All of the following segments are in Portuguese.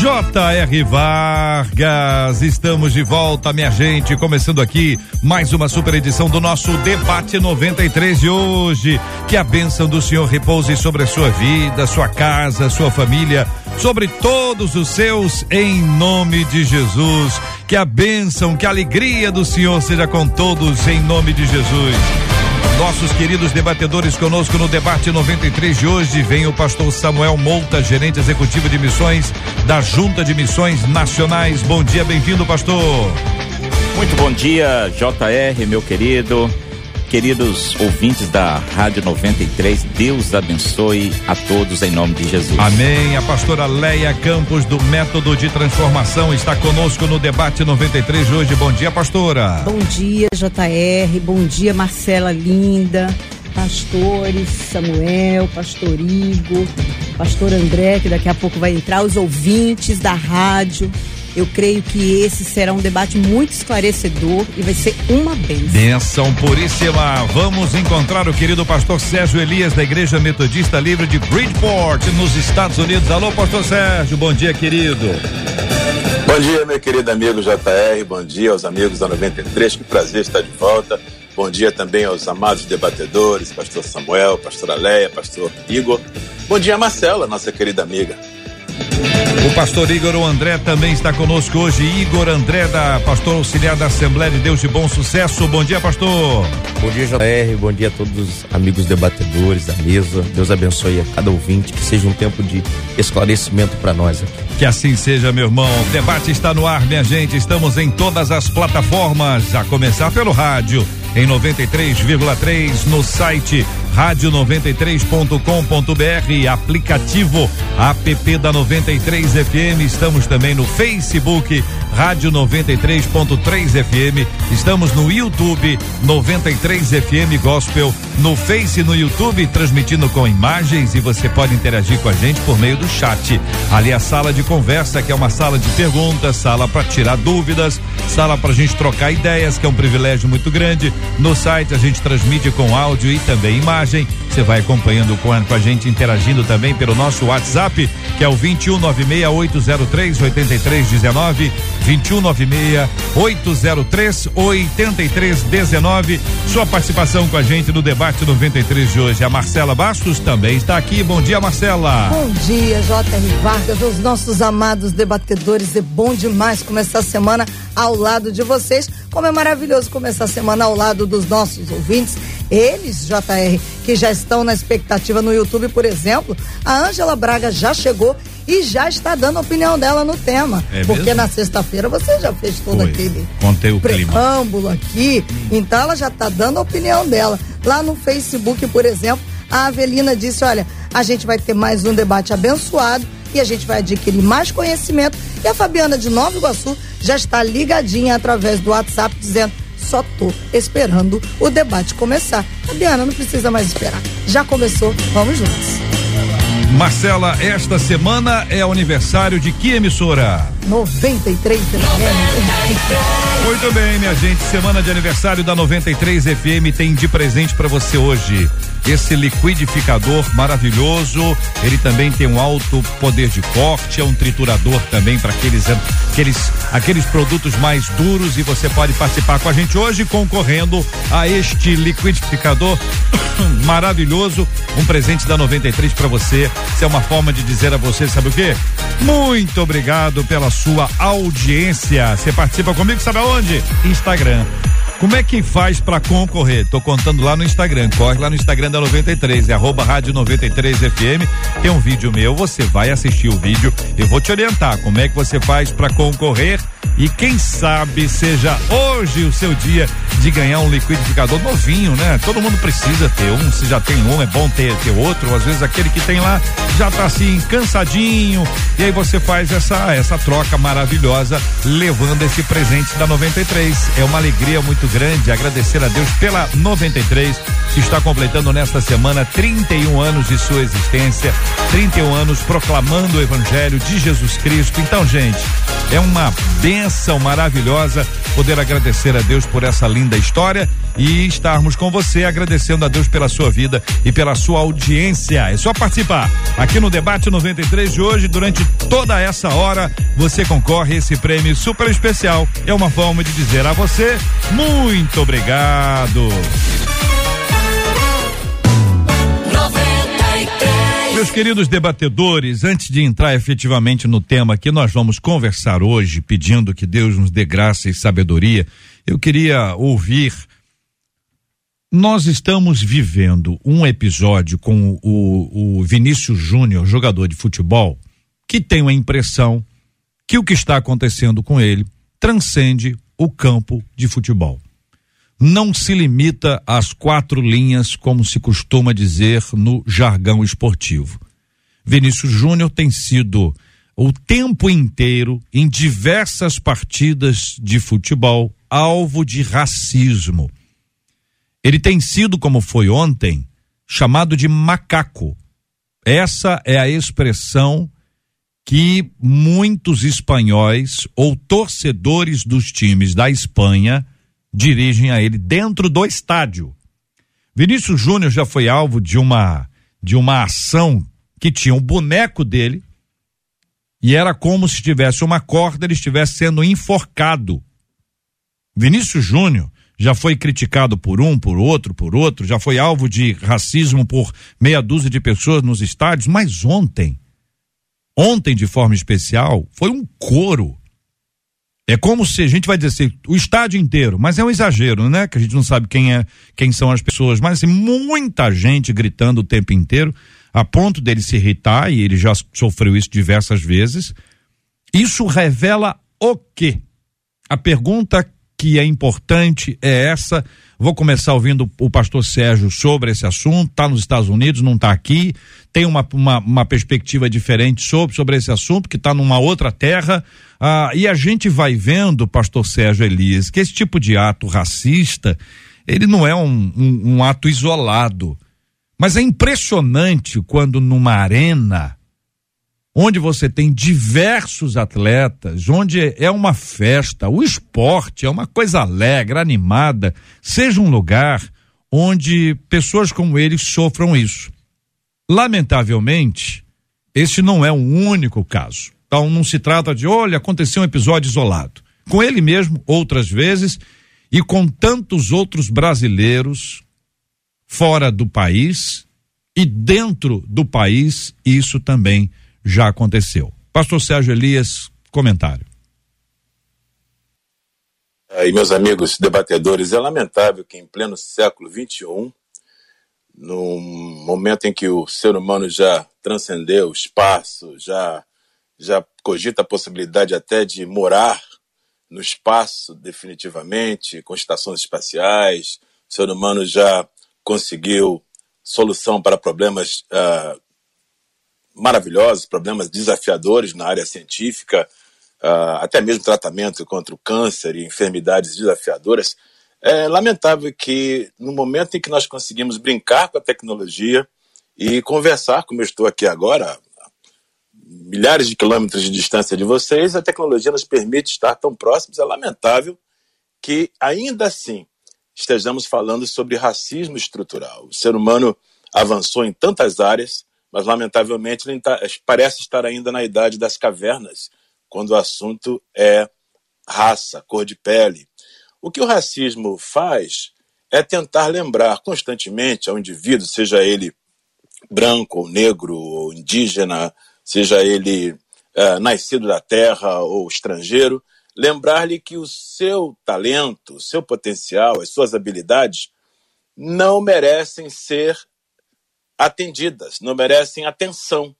J.R. Vargas, estamos de volta, minha gente, começando aqui mais uma super edição do nosso Debate 93 de hoje. Que a bênção do Senhor repouse sobre a sua vida, sua casa, sua família, sobre todos os seus, em nome de Jesus. Que a bênção, que a alegria do Senhor seja com todos, em nome de Jesus. Nossos queridos debatedores conosco no debate 93 de hoje vem o pastor Samuel Mouta, gerente executivo de missões da Junta de Missões Nacionais. Bom dia, bem-vindo, pastor. Muito bom dia, JR, meu querido. Queridos ouvintes da Rádio 93, Deus abençoe a todos em nome de Jesus. Amém. A pastora Leia Campos do Método de Transformação está conosco no debate 93 de hoje. Bom dia, pastora. Bom dia, JR. Bom dia, Marcela Linda. Pastores Samuel, Pastor Igor, Pastor André, que daqui a pouco vai entrar, os ouvintes da rádio. Eu creio que esse será um debate muito esclarecedor e vai ser uma bênção. Benção puríssima. Vamos encontrar o querido pastor Sérgio Elias da Igreja Metodista Livre de Bridgeport, nos Estados Unidos. Alô, pastor Sérgio. Bom dia, querido. Bom dia, meu querido amigo JR. Bom dia aos amigos da 93. Que prazer estar de volta. Bom dia também aos amados debatedores, pastor Samuel, pastora Leia, pastor Igor. Bom dia, Marcela, nossa querida amiga. O pastor Igor André também está conosco hoje. Igor André, da pastor auxiliar da Assembleia de Deus de Bom Sucesso. Bom dia, pastor. Bom dia, JR. Bom dia a todos os amigos debatedores da mesa. Deus abençoe a cada ouvinte. Que seja um tempo de esclarecimento para nós aqui. Que assim seja, meu irmão. O debate está no ar, minha gente. Estamos em todas as plataformas, a começar pelo rádio em 93,3 no site rádio93.com.br, aplicativo app da 93 FM. Estamos também no Facebook Rádio 93.3 FM. Estamos no YouTube 93 FM Gospel, no Face no YouTube transmitindo com imagens e você pode interagir com a gente por meio do chat. Ali a sala de conversa, que é uma sala de perguntas, sala para tirar dúvidas, sala para a gente trocar ideias, que é um privilégio muito grande. No site a gente transmite com áudio e também imagem. Você vai acompanhando com a, com a gente, interagindo também pelo nosso WhatsApp, que é o 21968038319, 21968038319. Sua participação com a gente no debate 93 de hoje. A Marcela Bastos também está aqui. Bom dia, Marcela. Bom dia, J.R. Vargas, os nossos amados debatedores. É bom demais começar a semana ao lado de vocês. Como é maravilhoso começar a semana ao lado dos nossos ouvintes. Eles, JR, que já estão na expectativa no YouTube, por exemplo, a Ângela Braga já chegou e já está dando a opinião dela no tema. É porque mesmo? na sexta-feira você já fez todo Foi. aquele Contei o clima. preâmbulo aqui. Então ela já está dando a opinião dela. Lá no Facebook, por exemplo, a Avelina disse: olha, a gente vai ter mais um debate abençoado e a gente vai adquirir mais conhecimento. E a Fabiana de Nova Iguaçu já está ligadinha através do WhatsApp dizendo. Só tô esperando o debate começar. Fabiana, não precisa mais esperar. Já começou, vamos juntos. Marcela, esta semana é o aniversário de que emissora? 93 FM. Muito bem, minha gente. Semana de aniversário da 93 FM tem de presente para você hoje. Esse liquidificador maravilhoso. Ele também tem um alto poder de corte, é um triturador também para aqueles, aqueles, aqueles produtos mais duros. E você pode participar com a gente hoje concorrendo a este liquidificador maravilhoso. Um presente da 93 para você. Isso é uma forma de dizer a você, sabe o quê? Muito obrigado pela sua audiência. Você participa comigo, sabe aonde? Instagram. Como é que faz para concorrer? Tô contando lá no Instagram. Corre lá no Instagram da 93, é arroba rádio 93 FM. Tem um vídeo meu, você vai assistir o vídeo. Eu vou te orientar como é que você faz para concorrer E quem sabe seja hoje o seu dia de ganhar um liquidificador novinho, né? Todo mundo precisa ter um. Se já tem um, é bom ter, ter outro. Às vezes aquele que tem lá já tá assim, cansadinho. E aí você faz essa, essa troca maravilhosa, levando esse presente da 93. É uma alegria muito grande agradecer a Deus pela 93, que está completando nesta semana 31 anos de sua existência, 31 anos proclamando o Evangelho de Jesus Cristo. Então, gente, é uma bênção maravilhosa poder agradecer a Deus por essa linda história e estarmos com você agradecendo a Deus pela sua vida e pela sua audiência. É só participar. Aqui no debate 93 de hoje, durante toda essa hora, você concorre a esse prêmio super especial. É uma forma de dizer a você muito obrigado. Meus queridos debatedores, antes de entrar efetivamente no tema que nós vamos conversar hoje, pedindo que Deus nos dê graça e sabedoria, eu queria ouvir. Nós estamos vivendo um episódio com o, o Vinícius Júnior, jogador de futebol, que tem a impressão que o que está acontecendo com ele transcende o campo de futebol não se limita às quatro linhas, como se costuma dizer no jargão esportivo. Vinícius Júnior tem sido o tempo inteiro, em diversas partidas de futebol, alvo de racismo. Ele tem sido, como foi ontem, chamado de macaco. Essa é a expressão que muitos espanhóis ou torcedores dos times da Espanha dirigem a ele dentro do estádio. Vinícius Júnior já foi alvo de uma de uma ação que tinha um boneco dele e era como se tivesse uma corda, ele estivesse sendo enforcado. Vinícius Júnior já foi criticado por um, por outro, por outro, já foi alvo de racismo por meia dúzia de pessoas nos estádios, mas ontem, ontem de forma especial, foi um coro é como se a gente vai dizer assim, o estádio inteiro, mas é um exagero, né? Que a gente não sabe quem é, quem são as pessoas, mas assim, muita gente gritando o tempo inteiro, a ponto dele se irritar, e ele já sofreu isso diversas vezes. Isso revela o quê? A pergunta que é importante é essa. Vou começar ouvindo o pastor Sérgio sobre esse assunto. Está nos Estados Unidos, não está aqui. Tem uma, uma, uma, perspectiva diferente sobre, sobre esse assunto, que está numa outra terra. Ah, e a gente vai vendo, pastor Sérgio Elias, que esse tipo de ato racista, ele não é um, um, um ato isolado. Mas é impressionante quando numa arena, onde você tem diversos atletas, onde é uma festa, o esporte é uma coisa alegre, animada, seja um lugar onde pessoas como ele sofram isso. Lamentavelmente, esse não é um único caso. Então não se trata de, olha, aconteceu um episódio isolado. Com ele mesmo, outras vezes, e com tantos outros brasileiros fora do país e dentro do país, isso também já aconteceu. Pastor Sérgio Elias, comentário. E meus amigos debatedores, é lamentável que em pleno século XXI, no momento em que o ser humano já transcendeu o espaço, já já cogita a possibilidade até de morar no espaço definitivamente, com estações espaciais. O ser humano já conseguiu solução para problemas uh, maravilhosos, problemas desafiadores na área científica, uh, até mesmo tratamento contra o câncer e enfermidades desafiadoras. É lamentável que no momento em que nós conseguimos brincar com a tecnologia e conversar, como eu estou aqui agora, milhares de quilômetros de distância de vocês, a tecnologia nos permite estar tão próximos. É lamentável que, ainda assim, estejamos falando sobre racismo estrutural. O ser humano avançou em tantas áreas, mas, lamentavelmente, ele tá, parece estar ainda na idade das cavernas, quando o assunto é raça, cor de pele. O que o racismo faz é tentar lembrar constantemente ao indivíduo, seja ele branco ou negro ou indígena, seja ele é, nascido da terra ou estrangeiro, lembrar-lhe que o seu talento, o seu potencial, as suas habilidades não merecem ser atendidas, não merecem atenção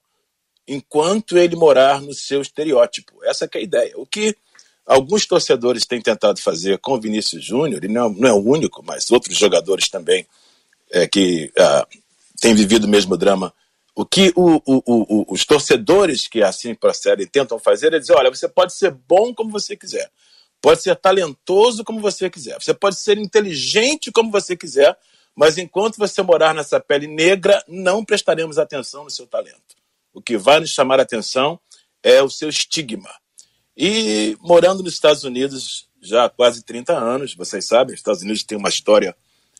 enquanto ele morar no seu estereótipo. Essa é a ideia. O que alguns torcedores têm tentado fazer com o Vinícius Júnior, e não, não, é o único, mas outros jogadores também é, que uh, têm vivido o mesmo drama. O que o, o, o, os torcedores que assim procedem tentam fazer é dizer: olha, você pode ser bom como você quiser, pode ser talentoso como você quiser, você pode ser inteligente como você quiser, mas enquanto você morar nessa pele negra, não prestaremos atenção no seu talento. O que vai nos chamar a atenção é o seu estigma. E morando nos Estados Unidos já há quase 30 anos, vocês sabem, os Estados Unidos tem uma história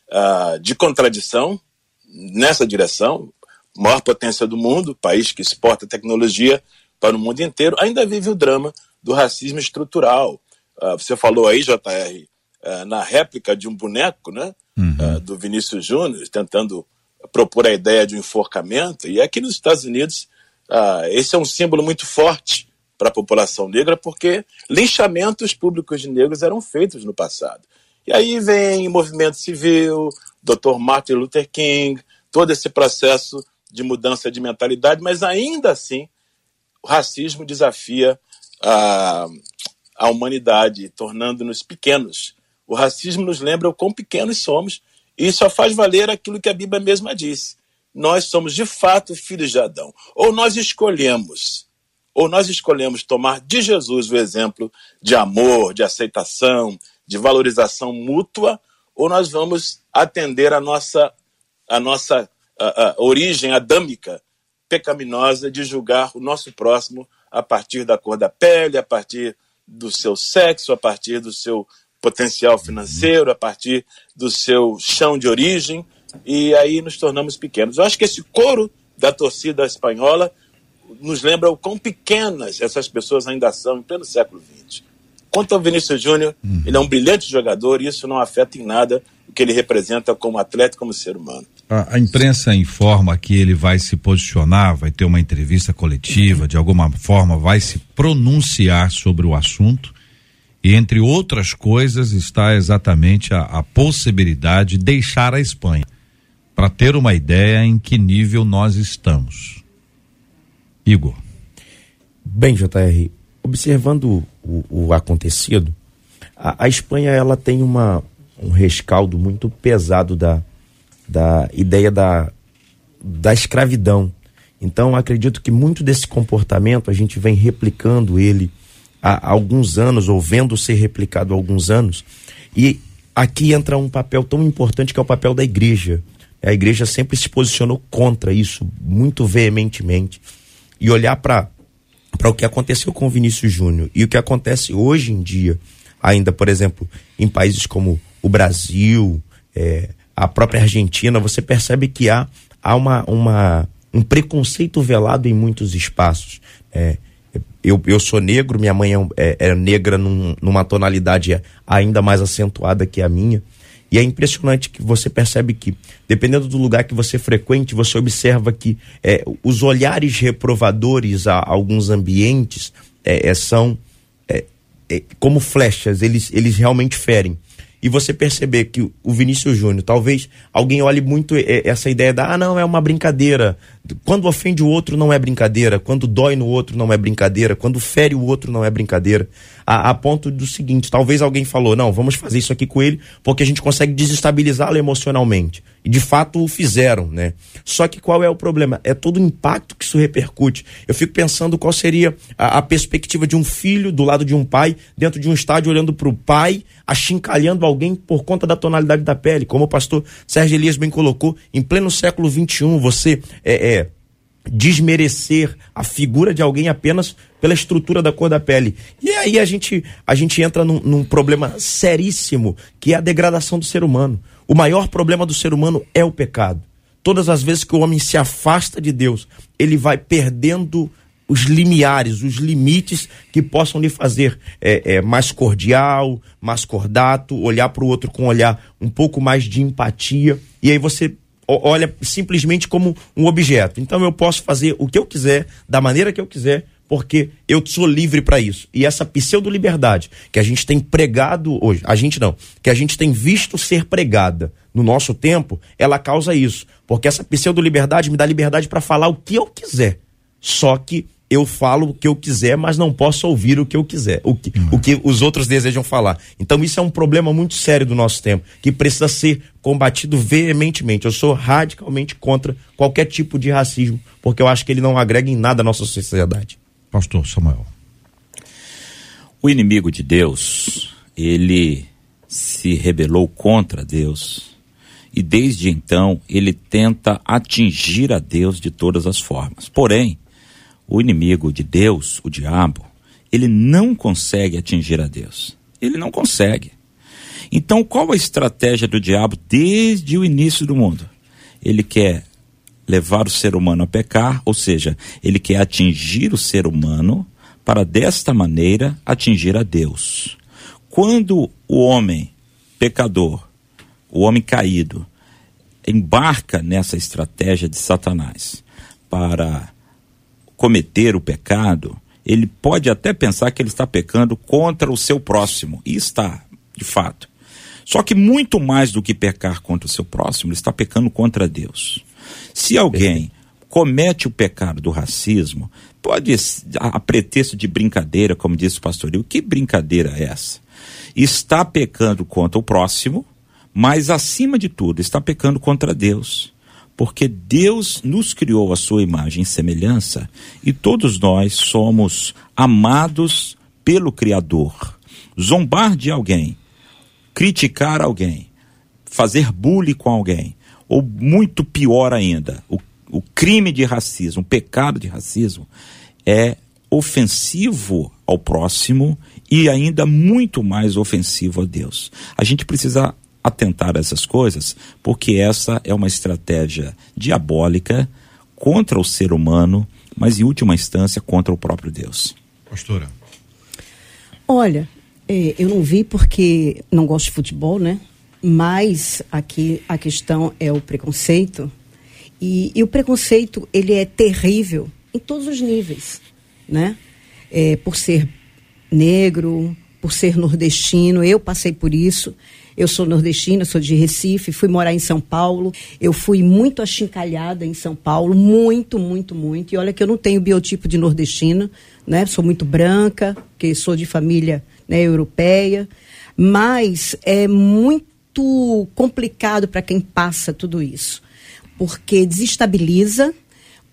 uh, de contradição nessa direção, maior potência do mundo, país que exporta tecnologia para o mundo inteiro, ainda vive o drama do racismo estrutural. Uh, você falou aí, JR, uh, ah, na réplica de um boneco, né, uhum. do Vinícius Júnior, tentando propor a ideia de um enforcamento, e aqui nos Estados Unidos esse é um símbolo muito forte para a população negra, porque linchamentos públicos de negros eram feitos no passado. E aí vem movimento civil, Dr. Martin Luther King, todo esse processo de mudança de mentalidade, mas ainda assim o racismo desafia a, a humanidade, tornando-nos pequenos. O racismo nos lembra o quão pequenos somos e só faz valer aquilo que a Bíblia mesma disse. Nós somos de fato filhos de Adão. Ou nós escolhemos ou nós escolhemos tomar de Jesus o exemplo de amor, de aceitação, de valorização mútua, ou nós vamos atender a nossa, a nossa a, a origem adâmica, pecaminosa, de julgar o nosso próximo a partir da cor da pele, a partir do seu sexo, a partir do seu potencial financeiro, a partir do seu chão de origem, e aí nos tornamos pequenos. Eu acho que esse coro da torcida espanhola nos lembra o quão pequenas essas pessoas ainda são em pleno século XX. Quanto ao Vinícius Júnior, uhum. ele é um brilhante jogador e isso não afeta em nada o que ele representa como atleta, como ser humano. A, a imprensa informa que ele vai se posicionar, vai ter uma entrevista coletiva, de alguma forma vai se pronunciar sobre o assunto. E entre outras coisas está exatamente a, a possibilidade de deixar a Espanha, para ter uma ideia em que nível nós estamos. Igor. Bem, JR, observando o, o acontecido, a, a, Espanha ela tem uma, um rescaldo muito pesado da, da ideia da, da escravidão. Então, acredito que muito desse comportamento a gente vem replicando ele há, alguns anos, ou vendo ser replicado há alguns anos. E aqui entra um papel tão importante que é o papel da igreja. A igreja sempre se posicionou contra isso, muito veementemente e olhar para o que aconteceu com o Vinícius Júnior e o que acontece hoje em dia, ainda, por exemplo, em países como o Brasil, é, a própria Argentina, você percebe que há, há uma, uma, um preconceito velado em muitos espaços. É, eu, eu sou negro, minha mãe é, é, é negra num, numa tonalidade ainda mais acentuada que a minha. E é impressionante que você percebe que, dependendo do lugar que você frequente, você observa que é, os olhares reprovadores a, alguns ambientes é, é são é, como flechas, eles, eles realmente ferem e você perceber que o Vinícius Júnior, talvez alguém olhe muito essa ideia da, ah, não, é uma brincadeira. Quando ofende o outro não é brincadeira, quando dói no outro não é brincadeira, quando fere o outro não é brincadeira. A, a ponto do seguinte, talvez alguém falou, não, vamos fazer isso aqui com ele porque a gente consegue desestabilizá-lo emocionalmente. E de fato o fizeram, né? Só que qual é o problema? É todo o impacto que isso repercute. Eu fico pensando qual seria a, a perspectiva de um filho do lado de um pai, dentro de um estádio, olhando para o pai, achincalhando alguém por conta da tonalidade da pele. Como o pastor Sérgio Elias bem colocou, em pleno século XXI, você é, é desmerecer a figura de alguém apenas pela estrutura da cor da pele. E aí a gente, a gente entra num, num problema seríssimo, que é a degradação do ser humano. O maior problema do ser humano é o pecado. Todas as vezes que o homem se afasta de Deus, ele vai perdendo os limiares, os limites que possam lhe fazer é, é, mais cordial, mais cordato, olhar para o outro com olhar um pouco mais de empatia. E aí você olha simplesmente como um objeto. Então eu posso fazer o que eu quiser, da maneira que eu quiser, porque eu sou livre para isso. E essa pseudo-liberdade que a gente tem pregado hoje, a gente não, que a gente tem visto ser pregada no nosso tempo, ela causa isso. Porque essa pseudo-liberdade me dá liberdade para falar o que eu quiser. Só que eu falo o que eu quiser, mas não posso ouvir o que eu quiser, o que, uhum. o que os outros desejam falar. Então isso é um problema muito sério do nosso tempo, que precisa ser combatido veementemente. Eu sou radicalmente contra qualquer tipo de racismo, porque eu acho que ele não agrega em nada à nossa sociedade. Pastor Samuel. O inimigo de Deus, ele se rebelou contra Deus e desde então ele tenta atingir a Deus de todas as formas. Porém, o inimigo de Deus, o diabo, ele não consegue atingir a Deus. Ele não consegue. Então, qual a estratégia do diabo desde o início do mundo? Ele quer levar o ser humano a pecar, ou seja, ele quer atingir o ser humano para desta maneira atingir a Deus. Quando o homem pecador, o homem caído, embarca nessa estratégia de Satanás para cometer o pecado, ele pode até pensar que ele está pecando contra o seu próximo, e está, de fato. Só que muito mais do que pecar contra o seu próximo, ele está pecando contra Deus. Se alguém comete o pecado do racismo, pode, a, pretexto de brincadeira, como disse o pastor, que brincadeira é essa? Está pecando contra o próximo, mas acima de tudo, está pecando contra Deus porque Deus nos criou a sua imagem e semelhança e todos nós somos amados pelo Criador. Zombar de alguém, criticar alguém, fazer bullying com alguém, ou muito pior ainda, o, o crime de racismo, o pecado de racismo, é ofensivo ao próximo e ainda muito mais ofensivo a Deus. A gente precisa atentar a essas coisas, porque essa é uma estratégia diabólica contra o ser humano, mas em última instância contra o próprio Deus. Pastora. Olha, é, eu não vi porque não gosto de futebol, né? Mas aqui a questão é o preconceito. E, e o preconceito, ele é terrível em todos os níveis, né? É, por ser negro, por ser nordestino, eu passei por isso. Eu sou nordestina, sou de Recife, fui morar em São Paulo. Eu fui muito achincalhada em São Paulo, muito, muito, muito. E olha que eu não tenho biotipo de nordestina, né? Sou muito branca, que sou de família né, europeia. Mas é muito complicado para quem passa tudo isso, porque desestabiliza,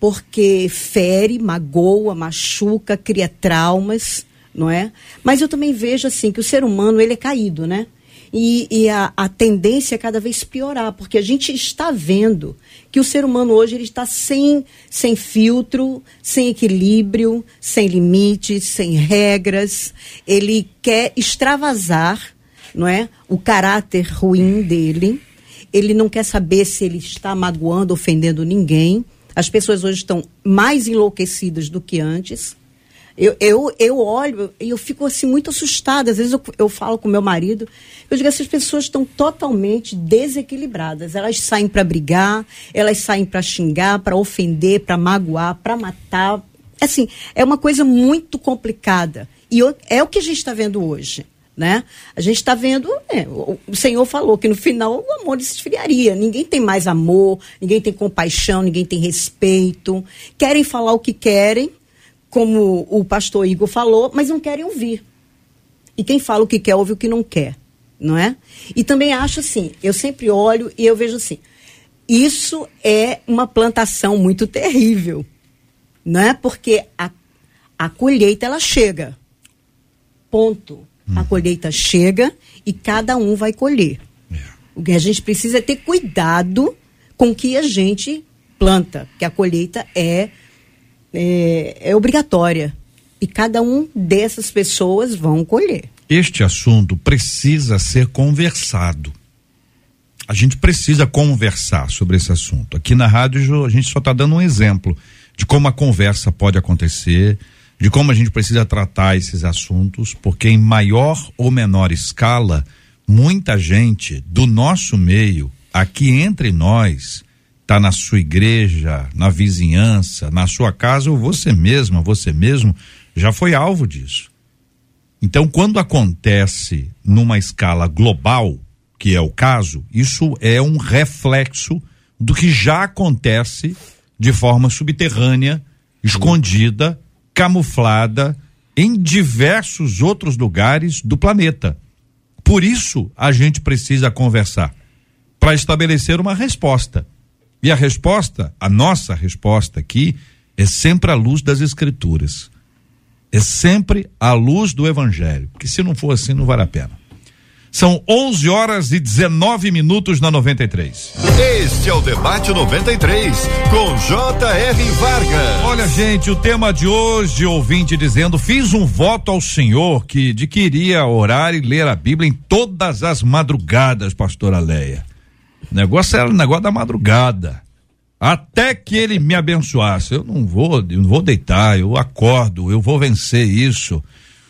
porque fere, magoa, machuca, cria traumas, não é? Mas eu também vejo assim que o ser humano ele é caído, né? E, e a, a, tendência é cada vez piorar, porque a gente está vendo que o ser humano hoje ele está sem, sem filtro, sem equilíbrio, sem limites, sem regras. Ele quer extravasar não é, o caráter ruim dele. Ele não quer saber se ele está magoando, ofendendo ninguém. As pessoas hoje estão mais enlouquecidas do que antes. Eu, eu, eu olho e eu fico assim muito assustada. Às vezes eu, eu falo com meu marido, eu digo, essas pessoas estão totalmente desequilibradas. Elas saem para brigar, elas saem para xingar, para ofender, para magoar, para matar. Assim, é uma coisa muito complicada. E é o que a gente está vendo hoje. Né? A gente está vendo, é, o Senhor falou que no final o amor se esfriaria. Ninguém tem mais amor, ninguém tem compaixão, ninguém tem respeito. Querem falar o que querem, como o pastor Igor falou, mas não querem ouvir. E quem fala o que quer, ouve o que não quer, não é? E também acho assim, eu sempre olho e eu vejo assim, isso é uma plantação muito terrível, não é? Porque a, a colheita, ela chega, ponto. A uhum. colheita chega e cada um vai colher. É. O que a gente precisa é ter cuidado com o que a gente planta, que a colheita é é, é obrigatória. E cada um dessas pessoas vão colher. Este assunto precisa ser conversado. A gente precisa conversar sobre esse assunto. Aqui na rádio a gente só está dando um exemplo de como a conversa pode acontecer, de como a gente precisa tratar esses assuntos, porque em maior ou menor escala, muita gente do nosso meio, aqui entre nós, está na sua igreja, na vizinhança, na sua casa, ou você mesma, você mesmo, já foi alvo disso. Então, quando acontece numa escala global, que é o caso, isso é um reflexo do que já acontece de forma subterrânea, escondida, camuflada em diversos outros lugares do planeta. Por isso, a gente precisa conversar para estabelecer uma resposta. E a resposta, a nossa resposta aqui, é sempre a luz das Escrituras. É sempre a luz do Evangelho. Porque se não for assim, não vale a pena. São 11 horas e 19 minutos na 93. Este é o Debate 93, com J.R. Vargas. Olha, gente, o tema de hoje, ouvinte dizendo: fiz um voto ao Senhor que de que iria orar e ler a Bíblia em todas as madrugadas, pastora Leia. O negócio era o negócio da madrugada. Até que ele me abençoasse. Eu não vou, eu não vou deitar, eu acordo, eu vou vencer isso.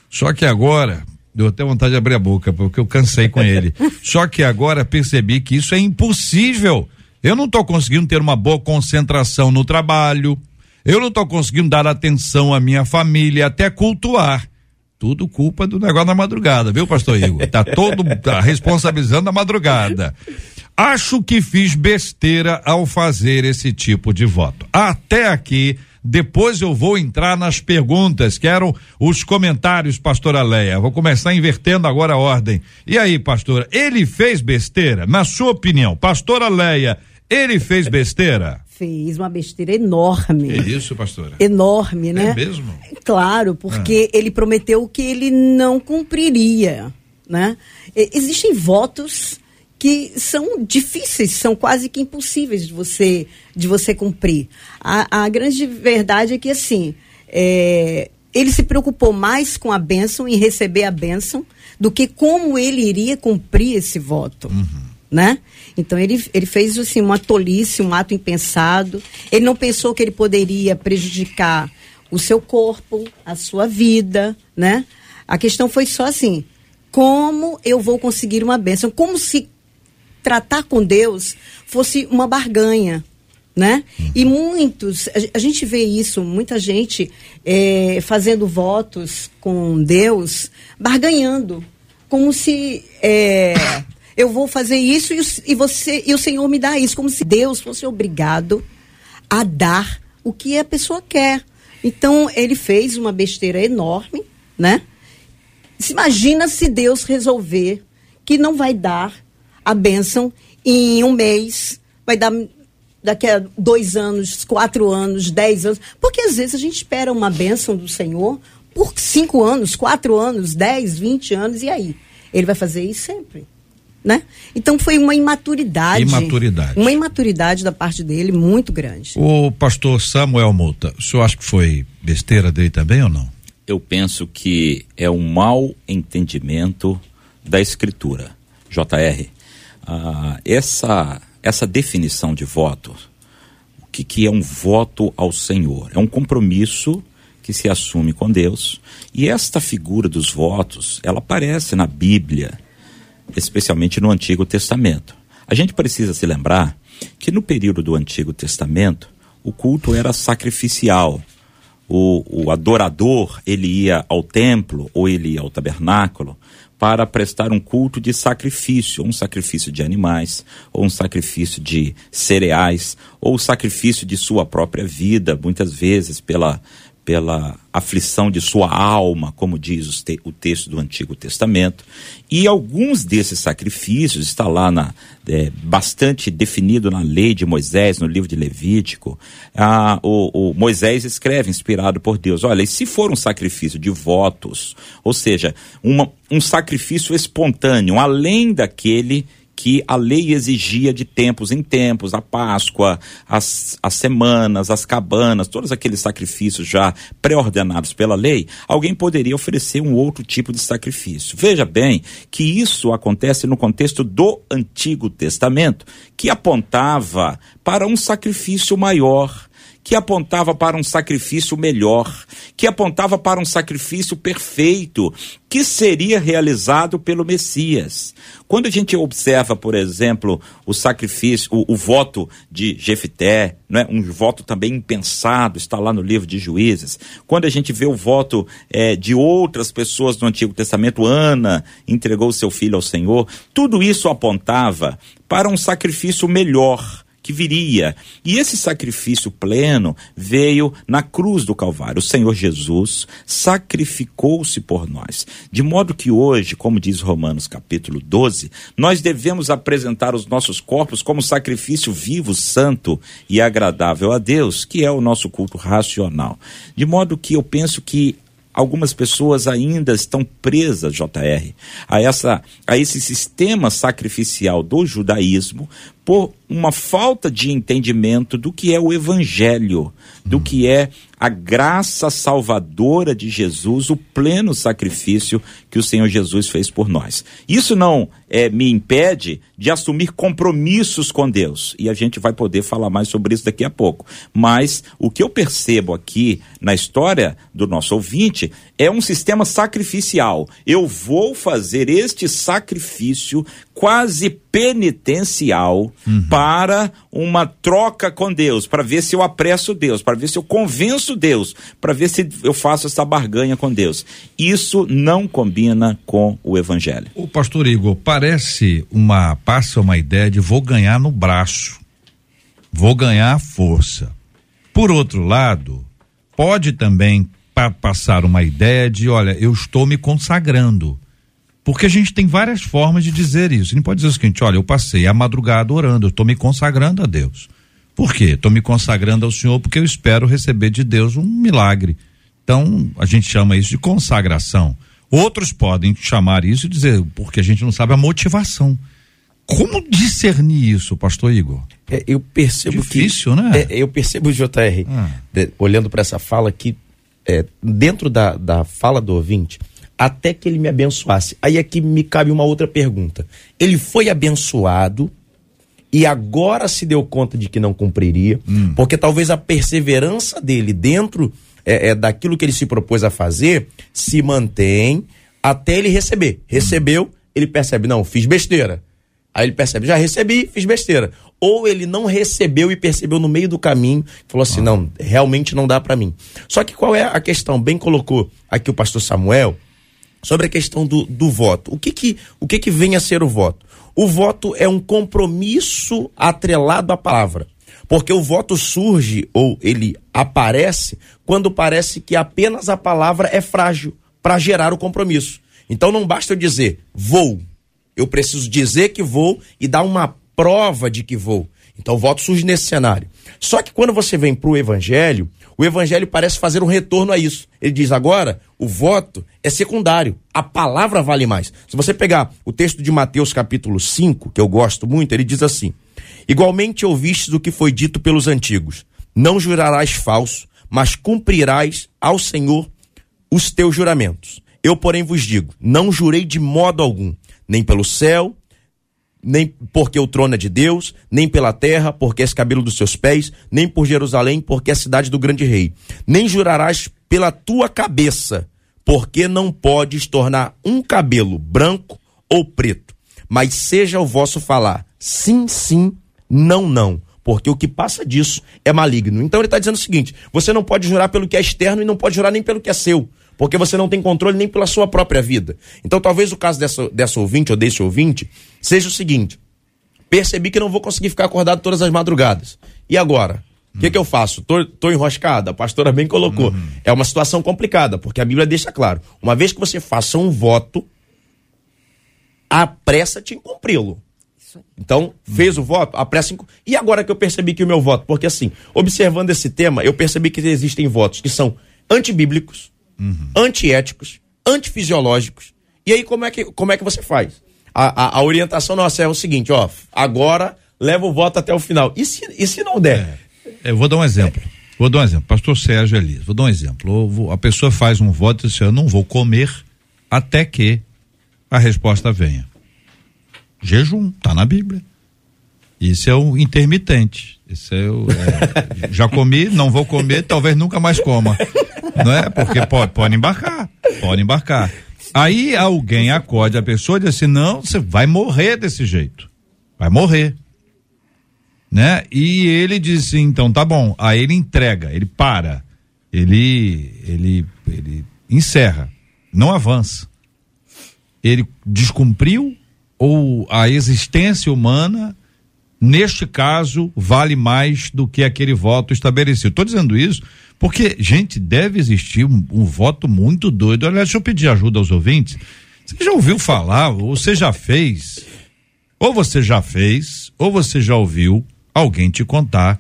Só que agora, deu até vontade de abrir a boca, porque eu cansei com ele. Só que agora percebi que isso é impossível. Eu não estou conseguindo ter uma boa concentração no trabalho. Eu não estou conseguindo dar atenção à minha família, até cultuar. Tudo culpa do negócio da madrugada, viu, pastor Igor? Tá todo tá responsabilizando a madrugada. Acho que fiz besteira ao fazer esse tipo de voto. Até aqui, depois eu vou entrar nas perguntas, que eram os comentários, pastora Leia. Vou começar invertendo agora a ordem. E aí, pastora, ele fez besteira? Na sua opinião, pastora Leia, ele fez besteira? Fez uma besteira enorme. É isso, pastora? Enorme, né? É mesmo? Claro, porque ah. ele prometeu que ele não cumpriria, né? Existem votos que são difíceis, são quase que impossíveis de você, de você cumprir. A, a grande verdade é que, assim, é, ele se preocupou mais com a bênção, em receber a bênção, do que como ele iria cumprir esse voto. Uhum. Né? Então ele, ele fez assim, uma tolice, um ato impensado. Ele não pensou que ele poderia prejudicar o seu corpo, a sua vida, né? A questão foi só assim: como eu vou conseguir uma bênção? Como se tratar com Deus fosse uma barganha. Né? E muitos, a, gente vê isso, muita gente é, fazendo votos com Deus, barganhando, como se é, eu vou fazer isso e, e, você e o Senhor me dá isso, como se Deus fosse obrigado a dar o que a pessoa quer. Então ele fez uma besteira enorme, né? Se imagina se Deus resolver que não vai dar a bênção em um mês, vai dar daqui a dois anos, quatro anos, dez anos. Porque às vezes a gente espera uma bênção do Senhor por cinco anos, quatro anos, dez, vinte anos, e aí? Ele vai fazer isso sempre. Né? Então foi uma imaturidade. Imaturidade. Uma imaturidade da parte dele muito grande. O pastor Samuel Mouta, o senhor acha que foi besteira dele também ou não? Eu penso que é um mau entendimento da escritura. JR, ah, essa, essa definição de voto, o que, que é um voto ao Senhor? É um compromisso que se assume com Deus. E esta figura dos votos, ela aparece na Bíblia, especialmente no Antigo Testamento. A gente precisa se lembrar que no período do Antigo Testamento, o culto era sacrificial. O, o adorador, ele ia ao templo ou ele ia ao tabernáculo para prestar um culto de sacrifício, um sacrifício de animais, ou um sacrifício de cereais, ou sacrifício de sua própria vida, muitas vezes pela pela aflição de sua alma, como diz o texto do Antigo Testamento. E alguns desses sacrifícios está lá na, é, bastante definido na lei de Moisés, no livro de Levítico. Ah, o, o, Moisés escreve, inspirado por Deus: olha, e se for um sacrifício de votos, ou seja, uma, um sacrifício espontâneo, além daquele que a lei exigia de tempos em tempos, a Páscoa, as, as semanas, as cabanas, todos aqueles sacrifícios já pré-ordenados pela lei, alguém poderia oferecer um outro tipo de sacrifício. Veja bem que isso acontece no contexto do Antigo Testamento, que apontava para um sacrifício maior que apontava para um sacrifício melhor, que apontava para um sacrifício perfeito, que seria realizado pelo Messias. Quando a gente observa, por exemplo, o sacrifício, o, o voto de Jefité, né, um voto também impensado, está lá no livro de Juízes. Quando a gente vê o voto é, de outras pessoas do Antigo Testamento, Ana entregou seu filho ao Senhor, tudo isso apontava para um sacrifício melhor que viria. E esse sacrifício pleno veio na cruz do Calvário. O Senhor Jesus sacrificou-se por nós. De modo que hoje, como diz Romanos capítulo 12, nós devemos apresentar os nossos corpos como sacrifício vivo, santo e agradável a Deus, que é o nosso culto racional. De modo que eu penso que algumas pessoas ainda estão presas, JR, a, essa, a esse sistema sacrificial do judaísmo por uma falta de entendimento do que é o evangelho, do que é a graça salvadora de Jesus, o pleno sacrifício que o Senhor Jesus fez por nós. Isso não é, me impede de assumir compromissos com Deus, e a gente vai poder falar mais sobre isso daqui a pouco. Mas o que eu percebo aqui na história do nosso ouvinte é um sistema sacrificial. Eu vou fazer este sacrifício quase penitencial uhum. para uma troca com Deus, para ver se eu apresso Deus, para ver se eu convenço Deus, para ver se eu faço essa barganha com Deus. Isso não combina com o evangelho. O pastor Igor, parece uma passa uma ideia de vou ganhar no braço. Vou ganhar força. Por outro lado, pode também pa passar uma ideia de, olha, eu estou me consagrando porque a gente tem várias formas de dizer isso. A gente pode dizer o seguinte: olha, eu passei a madrugada orando, eu estou me consagrando a Deus. Por quê? Estou me consagrando ao Senhor porque eu espero receber de Deus um milagre. Então, a gente chama isso de consagração. Outros podem chamar isso e dizer, porque a gente não sabe a motivação. Como discernir isso, pastor Igor? É, eu percebo Difícil, que, né? É, eu percebo, JR, ah. de, olhando para essa fala, que é, dentro da, da fala do ouvinte, até que ele me abençoasse. Aí aqui me cabe uma outra pergunta. Ele foi abençoado e agora se deu conta de que não cumpriria, hum. porque talvez a perseverança dele dentro é, é, daquilo que ele se propôs a fazer se mantém até ele receber. Recebeu, ele percebe, não, fiz besteira. Aí ele percebe, já recebi, fiz besteira. Ou ele não recebeu e percebeu no meio do caminho, falou assim, ah. não, realmente não dá para mim. Só que qual é a questão? Bem colocou aqui o pastor Samuel, sobre a questão do, do voto. O que que, o que que vem a ser o voto? O voto é um compromisso atrelado à palavra. Porque o voto surge ou ele aparece quando parece que apenas a palavra é frágil para gerar o compromisso. Então não basta eu dizer vou. Eu preciso dizer que vou e dar uma prova de que vou. Então o voto surge nesse cenário. Só que quando você vem para o evangelho, o evangelho parece fazer um retorno a isso. Ele diz agora, o voto é secundário, a palavra vale mais. Se você pegar o texto de Mateus capítulo 5, que eu gosto muito, ele diz assim: Igualmente ouvistes o que foi dito pelos antigos: Não jurarás falso, mas cumprirás ao Senhor os teus juramentos. Eu, porém, vos digo: não jurei de modo algum, nem pelo céu, nem porque o trono é de Deus, nem pela terra, porque és cabelo dos seus pés, nem por Jerusalém, porque é a cidade do grande rei. Nem jurarás pela tua cabeça, porque não podes tornar um cabelo branco ou preto. Mas seja o vosso falar sim, sim, não, não. Porque o que passa disso é maligno. Então ele está dizendo o seguinte: você não pode jurar pelo que é externo e não pode jurar nem pelo que é seu porque você não tem controle nem pela sua própria vida. Então, talvez o caso dessa, dessa ouvinte ou desse ouvinte seja o seguinte: percebi que não vou conseguir ficar acordado todas as madrugadas. E agora? O que, que eu faço? Tô, tô enroscada? A pastora bem colocou. Uhum. É uma situação complicada, porque a Bíblia deixa claro: uma vez que você faça um voto, apressa-te em cumpri-lo. Então, fez o voto, apressa em... E agora que eu percebi que o meu voto, porque assim, observando esse tema, eu percebi que existem votos que são antibíblicos, uhum. antiéticos, antifisiológicos. E aí, como é que, como é que você faz? A, a, a, orientação nossa é o seguinte, ó, agora leva o voto até o final. E se, e se não der? É, eu vou dar um exemplo. É. Vou dar um exemplo. Pastor Sérgio Elias, vou dar um exemplo. Vou, a pessoa faz um voto e diz, eu não vou comer até que a resposta venha. Jejum, tá na Bíblia. Isso é o intermitente. Isso é o, é, já comi, não vou comer, talvez nunca mais coma. Não é? Porque pode, pode embarcar. Pode embarcar. Aí alguém acorde a pessoa e diz assim: não, você vai morrer desse jeito. Vai morrer. Né? E ele diz assim, então tá bom. Aí ele entrega, ele para. Ele, ele, ele encerra. Não avança. Ele descumpriu ou a existência humana neste caso, vale mais do que aquele voto estabelecido. Estou dizendo isso porque, gente, deve existir um, um voto muito doido. Aliás, deixa eu pedir ajuda aos ouvintes. Você já ouviu falar, ou você já fez, ou você já fez, ou você já ouviu alguém te contar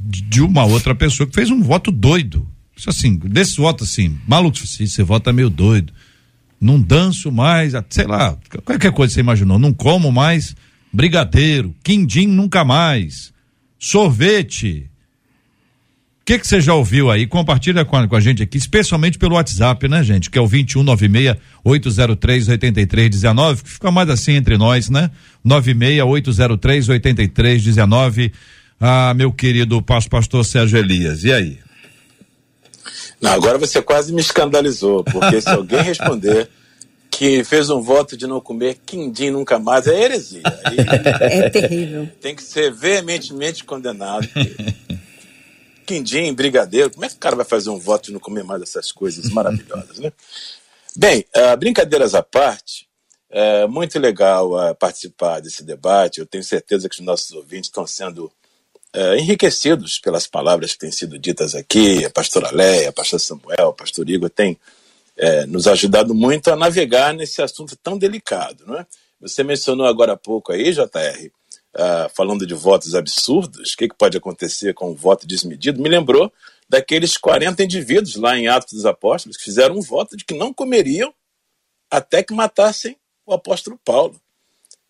de uma outra pessoa que fez um voto doido. Isso assim, desse voto assim, maluco, você vota meio doido. Não danço mais, sei lá, qualquer coisa você imaginou, não como mais brigadeiro, quindim nunca mais, sorvete, que que você já ouviu aí? Compartilha com a, com a, gente aqui, especialmente pelo WhatsApp, né, gente? Que é o 2196 803 8319, que fica mais assim entre nós, né? 96 803 8319. Ah, meu querido pastor Sérgio Elias, e aí? Não, agora você quase me escandalizou, porque se alguém responder que fez um voto de não comer quindim nunca mais, é heresia. é terrível. Tem que ser veementemente condenado quindim, brigadeiro. Como é que o cara vai fazer um voto de não comer mais essas coisas maravilhosas, né? Bem, uh, brincadeiras à parte, é muito legal uh, participar desse debate. Eu tenho certeza que os nossos ouvintes estão sendo uh, enriquecidos pelas palavras que têm sido ditas aqui. A pastora Leia, a pastor Samuel, o pastor Igor têm uh, nos ajudado muito a navegar nesse assunto tão delicado. Não é? Você mencionou agora há pouco aí, JR, uh, falando de votos absurdos, o que, que pode acontecer com um voto desmedido, me lembrou daqueles 40 indivíduos lá em Atos dos Apóstolos que fizeram um voto de que não comeriam até que matassem o apóstolo Paulo.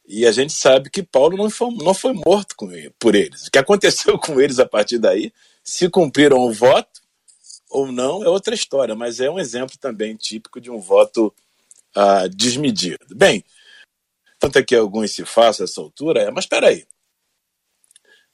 E a gente sabe que Paulo não foi, não foi morto ele, por eles. O que aconteceu com eles a partir daí, se cumpriram o voto ou não, é outra história, mas é um exemplo também típico de um voto uh, desmedido. Bem, tanto é que alguns se façam essa altura, é, mas espera aí.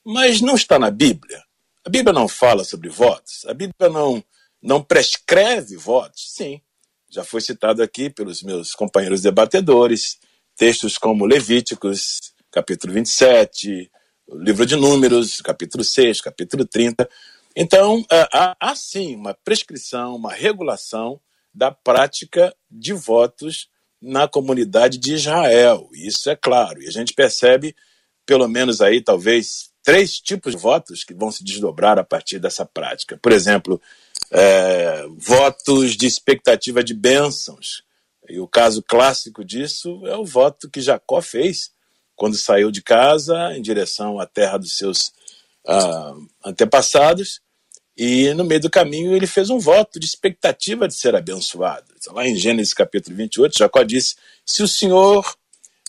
Mas não está na Bíblia. A Bíblia não fala sobre votos. A Bíblia não, não prescreve votos. Sim, já foi citado aqui pelos meus companheiros debatedores, textos como Levíticos, capítulo 27, o livro de Números, capítulo 6, capítulo 30. Então, há, há sim uma prescrição, uma regulação da prática de votos na comunidade de Israel. Isso é claro. E a gente percebe, pelo menos aí, talvez, três tipos de votos que vão se desdobrar a partir dessa prática. Por exemplo, é, votos de expectativa de bênçãos. E o caso clássico disso é o voto que Jacó fez quando saiu de casa em direção à terra dos seus uh, antepassados e no meio do caminho ele fez um voto de expectativa de ser abençoado. Lá em Gênesis capítulo 28, Jacó disse: Se o Senhor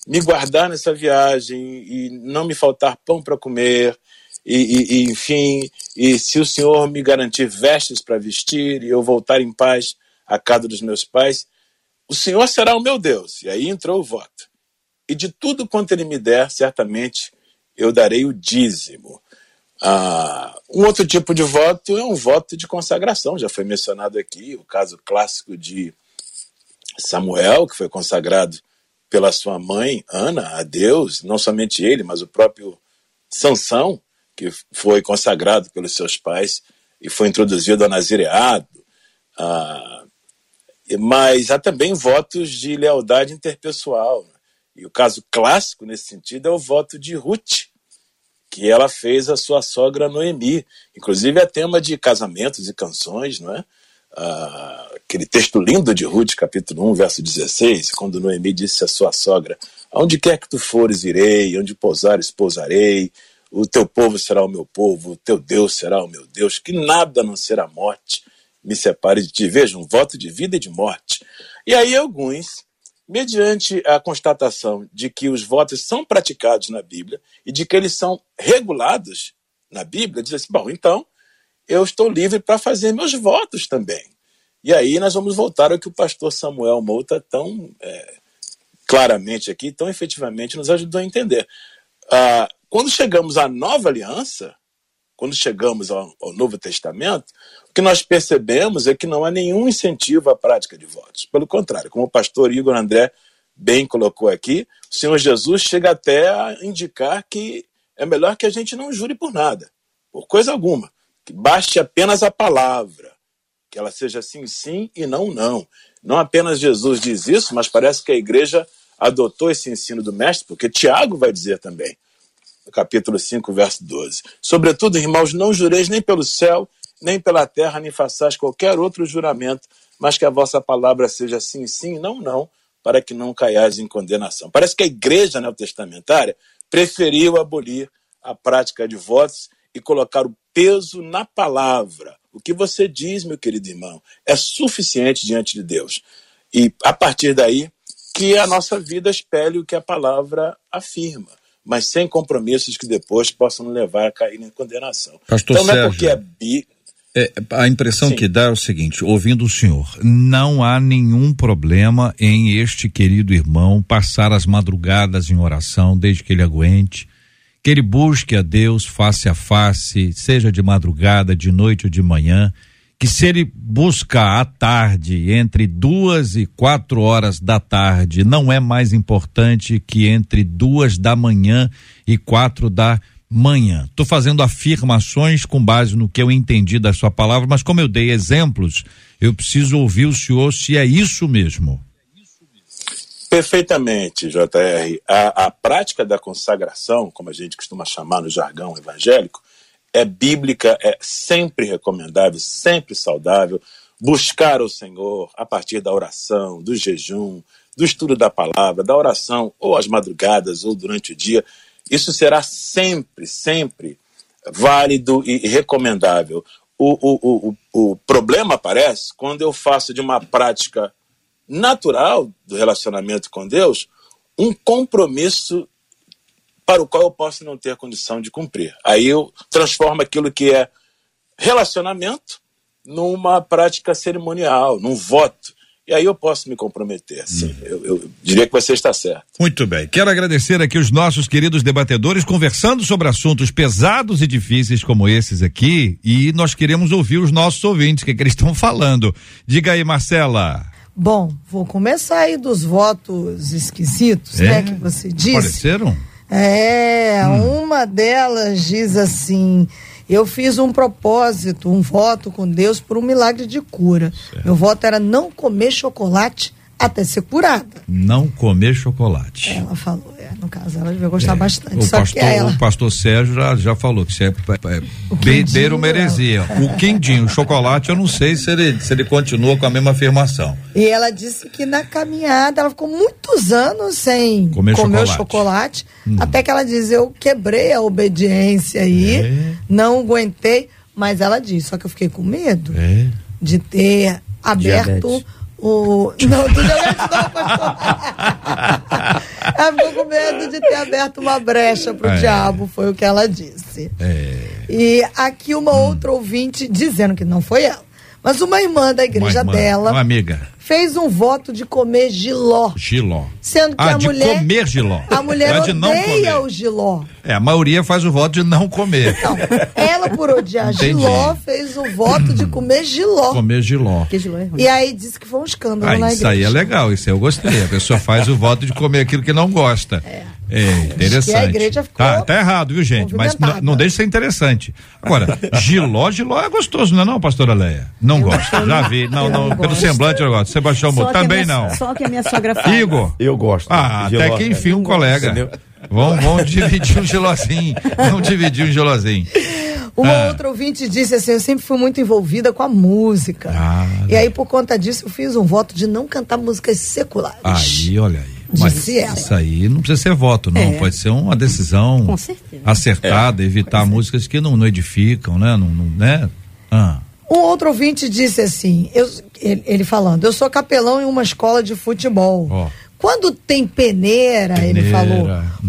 me guardar nessa viagem e não me faltar pão para comer, e, e, e, enfim, e se o Senhor me garantir vestes para vestir e eu voltar em paz à casa dos meus pais, o Senhor será o meu Deus. E aí entrou o voto. E de tudo quanto ele me der, certamente eu darei o dízimo. Ah, um outro tipo de voto é um voto de consagração, já foi mencionado aqui, o caso clássico de Samuel, que foi consagrado pela sua mãe, Ana, a Deus, não somente ele, mas o próprio Sansão, que foi consagrado pelos seus pais e foi introduzido ao nazireado. Ah, mas há também votos de lealdade interpessoal. Né? E o caso clássico nesse sentido é o voto de Ruth, que ela fez a sua sogra Noemi. Inclusive é tema de casamentos e canções, não é? Ah, aquele texto lindo de Ruth, capítulo 1, verso 16, quando Noemi disse à sua sogra: Aonde quer que tu fores, irei, onde pousares, pousarei, o teu povo será o meu povo, o teu Deus será o meu Deus, que nada não será morte me separe de ti. Veja, um voto de vida e de morte. E aí alguns mediante a constatação de que os votos são praticados na Bíblia e de que eles são regulados na Bíblia, diz assim: bom, então eu estou livre para fazer meus votos também. E aí nós vamos voltar ao que o pastor Samuel Mouta tão é, claramente aqui, tão efetivamente nos ajudou a entender. Ah, quando chegamos à nova aliança, quando chegamos ao, ao, Novo Testamento, o que nós percebemos é que não há nenhum incentivo à prática de votos. Pelo contrário, como o pastor Igor André bem colocou aqui, o Senhor Jesus chega até a indicar que é melhor que a gente não jure por nada, por coisa alguma, que baste apenas a palavra, que ela seja sim, sim e não, não. Não apenas Jesus diz isso, mas parece que a igreja adotou esse ensino do mestre, porque Tiago vai dizer também capítulo 5, verso 12. Sobretudo, irmãos, não jureis nem pelo céu, nem pela terra, nem façais qualquer outro juramento, mas que a vossa palavra seja sim, sim, não, não, para que não caiais em condenação. Parece que a igreja neotestamentária preferiu abolir a prática de votos e colocar o peso na palavra. O que você diz, meu querido irmão, é suficiente diante de Deus. E a partir daí, que a nossa vida espelhe o que a palavra afirma, mas sem compromissos que depois possam levar a cair em condenação. Pastor então não é Sérgio, porque é bi. É, a impressão Sim. que dá é o seguinte, ouvindo o senhor, não há nenhum problema em este querido irmão passar as madrugadas em oração, desde que ele aguente, que ele busque a Deus face a face, seja de madrugada, de noite ou de manhã, que se ele buscar à tarde, entre duas e quatro horas da tarde, não é mais importante que entre duas da manhã e quatro da manhã. Estou fazendo afirmações com base no que eu entendi da sua palavra, mas como eu dei exemplos, eu preciso ouvir o senhor se é isso mesmo. Perfeitamente, JR. A, a prática da consagração, como a gente costuma chamar no jargão evangélico, é bíblica, é sempre recomendável, sempre saudável. Buscar o Senhor a partir da oração, do jejum, do estudo da palavra, da oração, ou às madrugadas, ou durante o dia, isso será sempre, sempre válido e recomendável. O, o, o, o problema aparece quando eu faço de uma prática natural do relacionamento com Deus um compromisso para o qual eu posso não ter condição de cumprir. Aí eu transformo aquilo que é relacionamento numa prática cerimonial, num voto. E aí eu posso me comprometer. Sim, eu, eu diria que você está certo. Muito bem. Quero agradecer aqui os nossos queridos debatedores conversando sobre assuntos pesados e difíceis como esses aqui. E nós queremos ouvir os nossos ouvintes, o que, que eles estão falando. Diga aí, Marcela. Bom, vou começar aí dos votos esquisitos, É? né, que você disse. Apareceram? É, Hum. uma delas diz assim: eu fiz um propósito, um voto com Deus por um milagre de cura. Meu voto era não comer chocolate até ser curada. Não comer chocolate. Ela falou, é, no caso, ela devia gostar bastante. O Só pastor, que ela. o pastor Sérgio já, já falou que isso é, é O be- quindinho, beira uma heresia. O quindinho, o chocolate, eu não sei se ele, se ele continua com a mesma afirmação. E ela disse que na caminhada ela ficou muitos anos sem Comer comer, o chocolate. chocolate. Até que ela diz: Eu quebrei a obediência aí, É. não aguentei. Mas ela disse: Só que eu fiquei com medo É. de ter aberto Diabetes. O. Não, do diabetes não, pastor. ela ficou com medo de ter aberto uma brecha pro É. diabo, foi o que ela disse. É. E aqui uma outra ouvinte dizendo que não foi ela, mas uma irmã da igreja Uma irmã, dela Uma amiga. fez um voto de comer giló. Giló. Sendo que Ah, a de mulher. comer giló. A mulher Não é odeia comer. o giló. É, a maioria faz o voto de não comer. Não, ela, por odiar Entendi. giló, fez o voto de comer giló. Comer giló. Que giló é ruim. E aí disse que foi um escândalo Ah, na isso aí é igreja. legal, isso aí eu gostei. A pessoa faz o voto de comer aquilo que não gosta. É, interessante. que a igreja ficou tá, tá errado, viu, gente? Mas não deixa de ser interessante. Agora, giló, giló é gostoso, não é não, pastora Leia? Não gosta, já vi. Não, eu não, não pelo gosto. semblante eu gosto. Sebastião a também minha- não. Só que a minha sogra fala. Igor. Eu gosto. Ah, Giló, até que enfim um colega. Entendeu? Vamos, vamos dividir um gelozinho. Vamos dividir um gelozinho. Uma Ah. outra ouvinte disse assim: eu sempre fui muito envolvida com a música. Ah, e aí, por conta disso, eu fiz um voto de não cantar músicas seculares. Aí, olha aí. Disse ela. isso aí não precisa ser voto, não. É. Pode ser uma decisão acertada, evitar músicas que não, não edificam, né? Não, não, né? Ah, Um outro ouvinte disse assim, eu- ele, ele falando, eu sou capelão em uma escola de futebol. Ó. Quando tem peneira, ele Peneira, falou,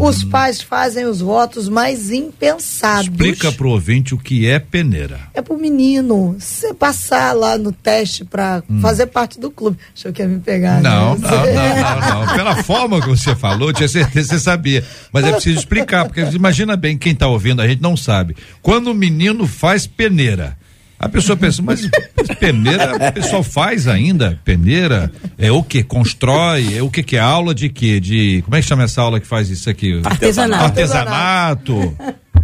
os hum. pais fazem os votos mais impensados. explica pro ouvinte o que é peneira. É pro menino você passar lá no teste pra fazer parte do clube. Achou que ia me pegar, Hum. Não, né? não, não, não, não. Pela forma que você falou, tinha certeza que você sabia. Mas é preciso explicar, porque imagina bem, quem está ouvindo, a gente não sabe. Quando o menino faz peneira, a pessoa pensa, mas peneira, o pessoal faz ainda? Peneira? É o que? Constrói? É o que que é? Aula de quê? De, como é que chama essa aula que faz isso aqui? Artesanato. Artesanato.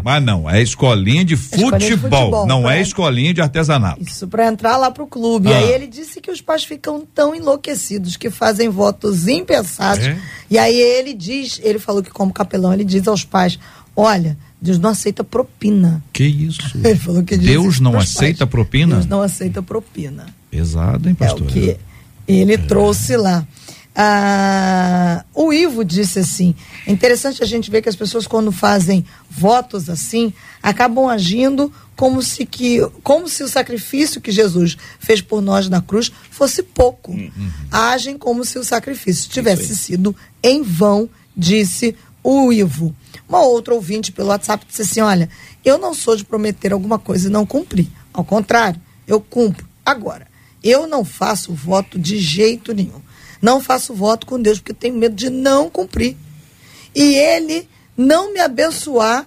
Mas não, é escolinha de futebol, Escolinha de futebol, não é né? escolinha de artesanato. Isso, pra entrar lá pro clube. Ah. Aí ele disse que os pais ficam tão enlouquecidos que fazem votos impensados. É? E aí ele diz, ele falou que como capelão, ele diz aos pais, Olha, Deus não aceita propina. Que isso? Ele falou que Deus não aceita pais. propina? Deus não aceita propina. Pesado, hein, pastor? É o que ele é. trouxe lá. Ah, o Ivo disse assim: é interessante a gente ver que as pessoas, quando fazem votos assim, acabam agindo como se, que, como se o sacrifício que Jesus fez por nós na cruz fosse pouco. Uhum. Agem como se o sacrifício tivesse sido em vão, disse o Ivo. Uma outra ouvinte pelo WhatsApp disse assim: Olha, eu não sou de prometer alguma coisa e não cumprir. Ao contrário, eu cumpro. Agora, eu não faço voto de jeito nenhum. Não faço voto com Deus porque tenho medo de não cumprir. E ele não me abençoar,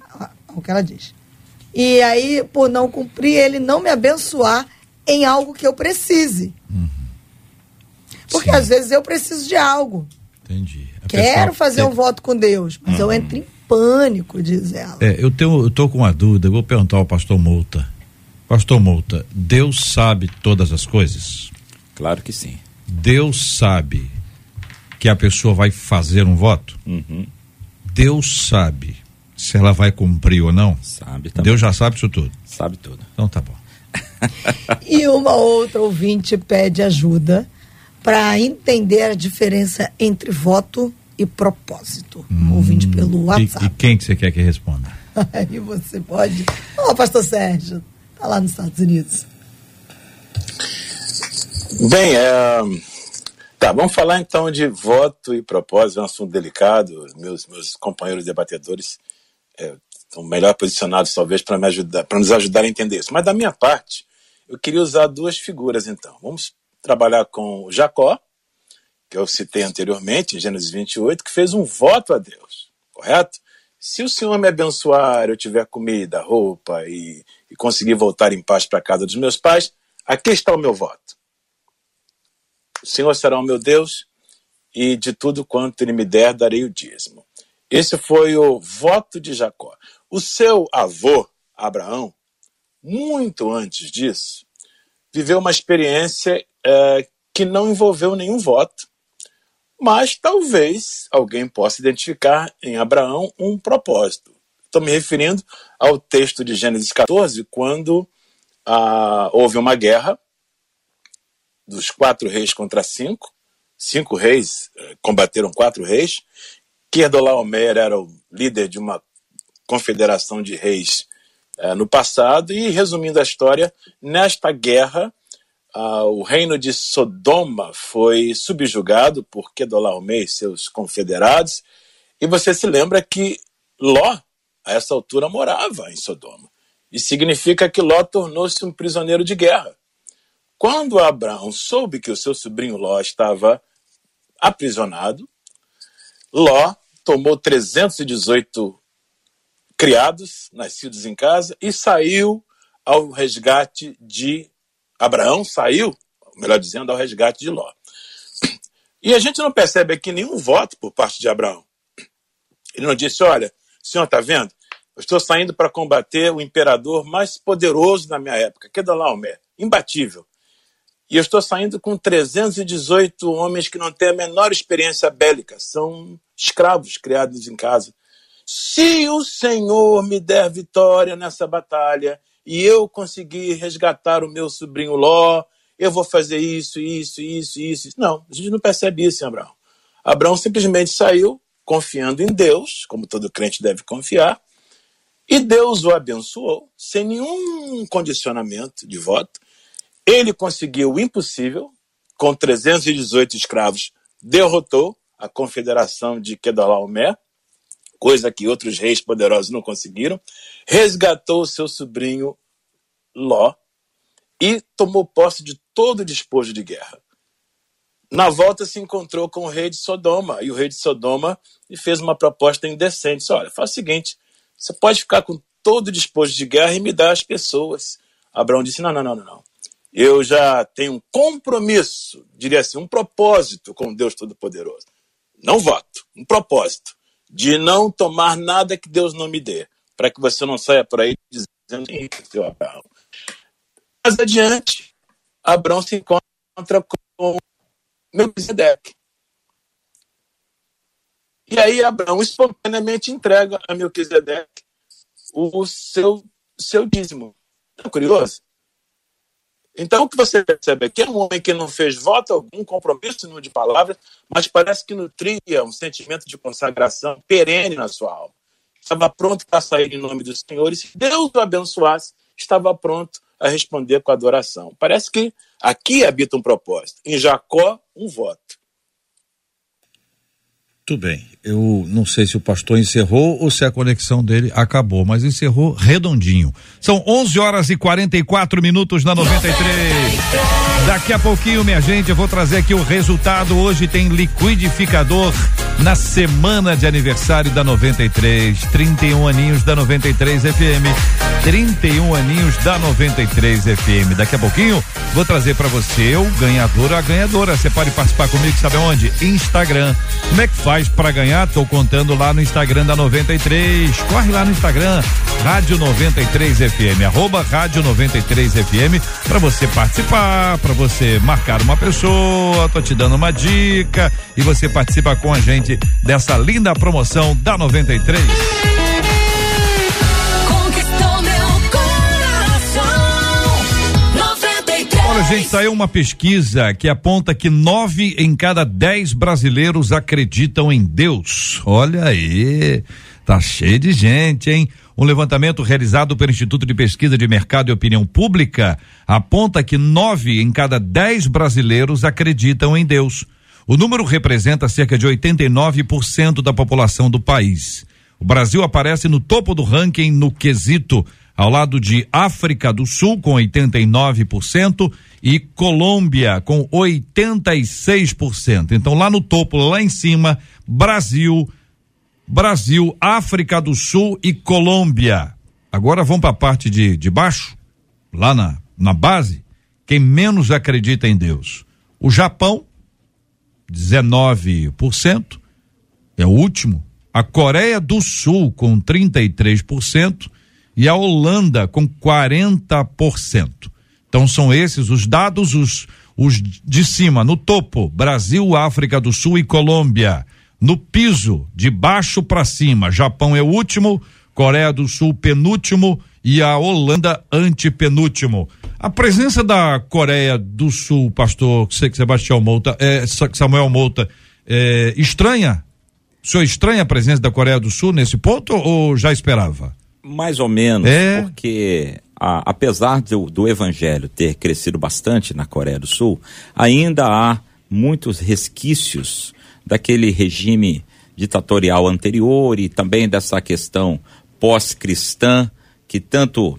o que ela diz. E aí, por não cumprir, ele não me abençoar em algo que eu precise. Uhum. Porque Sim. às vezes eu preciso de algo. Entendi. A Quero fazer um voto com Deus, mas uhum. eu entro em pânico, diz ela. É, eu, tenho, eu tô com uma dúvida, vou perguntar ao pastor Mouta. Pastor Mouta, Deus sabe todas as coisas? Claro que sim. Deus sabe que a pessoa vai fazer um voto? Uhum. Deus sabe se ela vai cumprir ou não? Sabe também. Deus já sabe isso tudo? Sabe tudo. Então tá bom. e uma outra ouvinte pede ajuda para entender a diferença entre voto e propósito. Hum, ouvinte pelo WhatsApp. E, e, quem que você quer que responda? Aí você pode. Ô, oh, pastor Sérgio, tá lá nos Estados Unidos. Bem, é, tá, vamos falar então de voto e propósito, é um assunto delicado. Meus, meus companheiros debatedores é, estão melhor posicionados, talvez, para me ajudar, para nos ajudar a entender isso. Mas da minha parte, eu queria usar duas figuras então. Vamos trabalhar com Jacó, que eu citei anteriormente, em Gênesis 28, que fez um voto a Deus, correto? Se o Senhor me abençoar, eu tiver comida, roupa e, e conseguir voltar em paz para a casa dos meus pais, aqui está o meu voto. O Senhor será o meu Deus e de tudo quanto ele me der, darei o dízimo. Esse foi o voto de Jacó. O seu avô, Abraão, muito antes disso, viveu uma experiência é, que não envolveu nenhum voto, mas talvez alguém possa identificar em Abraão um propósito. Estou me referindo ao texto de Gênesis 14, quando ah, houve uma guerra dos quatro reis contra cinco. Cinco reis eh, combateram quatro reis. Kedorlaomer era o líder de uma confederação de reis eh, no passado. E, resumindo a história, nesta guerra, ah, o reino de Sodoma foi subjugado por Kedorlaomer e seus confederados. E você se lembra que Ló, a essa altura, morava em Sodoma. E significa que Ló tornou-se um prisioneiro de guerra. Quando Abraão soube que o seu sobrinho Ló estava aprisionado, Ló tomou 318 criados, nascidos em casa, e saiu ao resgate de Abraão, saiu, melhor dizendo, ao resgate de Ló. E a gente não percebe aqui nenhum voto por parte de Abraão. Ele não disse: Olha, o senhor está vendo? Eu estou saindo para combater o imperador mais poderoso da minha época, Kedorlaomer, imbatível. E eu estou saindo com 318 homens que não têm a menor experiência bélica, são escravos criados em casa. Se o Senhor me der vitória nessa batalha e eu conseguir resgatar o meu sobrinho Ló, eu vou fazer isso, isso, isso, isso. Não, a gente não percebe isso em Abraão. Abraão simplesmente saiu confiando em Deus, como todo crente deve confiar, e Deus o abençoou, sem nenhum condicionamento de voto, ele conseguiu o impossível, com 318 escravos, derrotou a confederação de Kedorlaomer, coisa que outros reis poderosos não conseguiram, resgatou seu sobrinho Ló e tomou posse de todo o despojo de guerra. Na volta se encontrou com o rei de Sodoma, e o rei de Sodoma lhe fez uma proposta indecente. Disse, Olha, faz o seguinte, você pode ficar com todo o despojo de guerra e me dar as pessoas. Abraão disse, não, não, não, não, não eu já tenho um compromisso, diria assim, um propósito com Deus Todo-Poderoso. Não voto, um propósito de não tomar nada que Deus não me dê, para que você não saia por aí dizendo seu Abraão. Mais adiante, Abraão se encontra com Melquisedeque. E aí Abraão espontaneamente entrega a Melquisedeque o seu, seu dízimo. É curioso? Então, o que você percebe aqui é um homem que não fez voto algum, compromisso nenhum de palavras, mas parece que nutria um sentimento de consagração perene na sua alma. Estava pronto para sair em nome do Senhor, e se Deus o abençoasse, estava pronto a responder com adoração. Parece que aqui habita um propósito, em Jacó, um voto. Muito bem. Eu não sei se o pastor encerrou ou se a conexão dele acabou, mas encerrou redondinho. São 11 horas e 44 minutos na 93. Daqui a pouquinho, minha gente, eu vou trazer aqui o resultado. Hoje tem liquidificador na semana de aniversário da 93. 31 aninhos da 93 FM. 31 aninhos da 93 FM. Daqui a pouquinho vou trazer para você o ganhador ou a ganhadora. Você pode participar comigo, sabe onde? Instagram. Como é que faz para ganhar? Tô contando lá no Instagram da 93. Corre lá no Instagram, Rádio 93 FM, arroba Rádio 93 FM, para você participar, para você marcar uma pessoa, tô te dando uma dica e você participa com a gente dessa linda promoção da 93. Olha, gente, saiu uma pesquisa que aponta que nove em cada dez brasileiros acreditam em Deus. Olha aí, tá cheio de gente, hein? Um levantamento realizado pelo Instituto de Pesquisa de Mercado e Opinião Pública aponta que nove em cada dez brasileiros acreditam em Deus. O número representa cerca de 89% da população do país. O Brasil aparece no topo do ranking no quesito, ao lado de África do Sul, com 89%, e Colômbia, com 86%. Então, lá no topo, lá em cima, Brasil, Brasil, África do Sul e Colômbia. Agora vamos para a parte de, de baixo, lá na, na base, quem menos acredita em Deus. O Japão, 19%, é o último. A Coreia do Sul, com 33%, e a Holanda, com 40%. Então são esses os dados, os, os de cima, no topo: Brasil, África do Sul e Colômbia. No piso, de baixo para cima, Japão é o último, Coreia do Sul penúltimo e a Holanda antepenúltimo. A presença da Coreia do Sul, pastor Sebastião Mouta, é, Samuel Mouta, é, estranha? O senhor estranha a presença da Coreia do Sul nesse ponto ou já esperava? Mais ou menos, é. porque a, apesar do, do evangelho ter crescido bastante na Coreia do Sul, ainda há muitos resquícios daquele regime ditatorial anterior e também dessa questão pós-cristã que tanto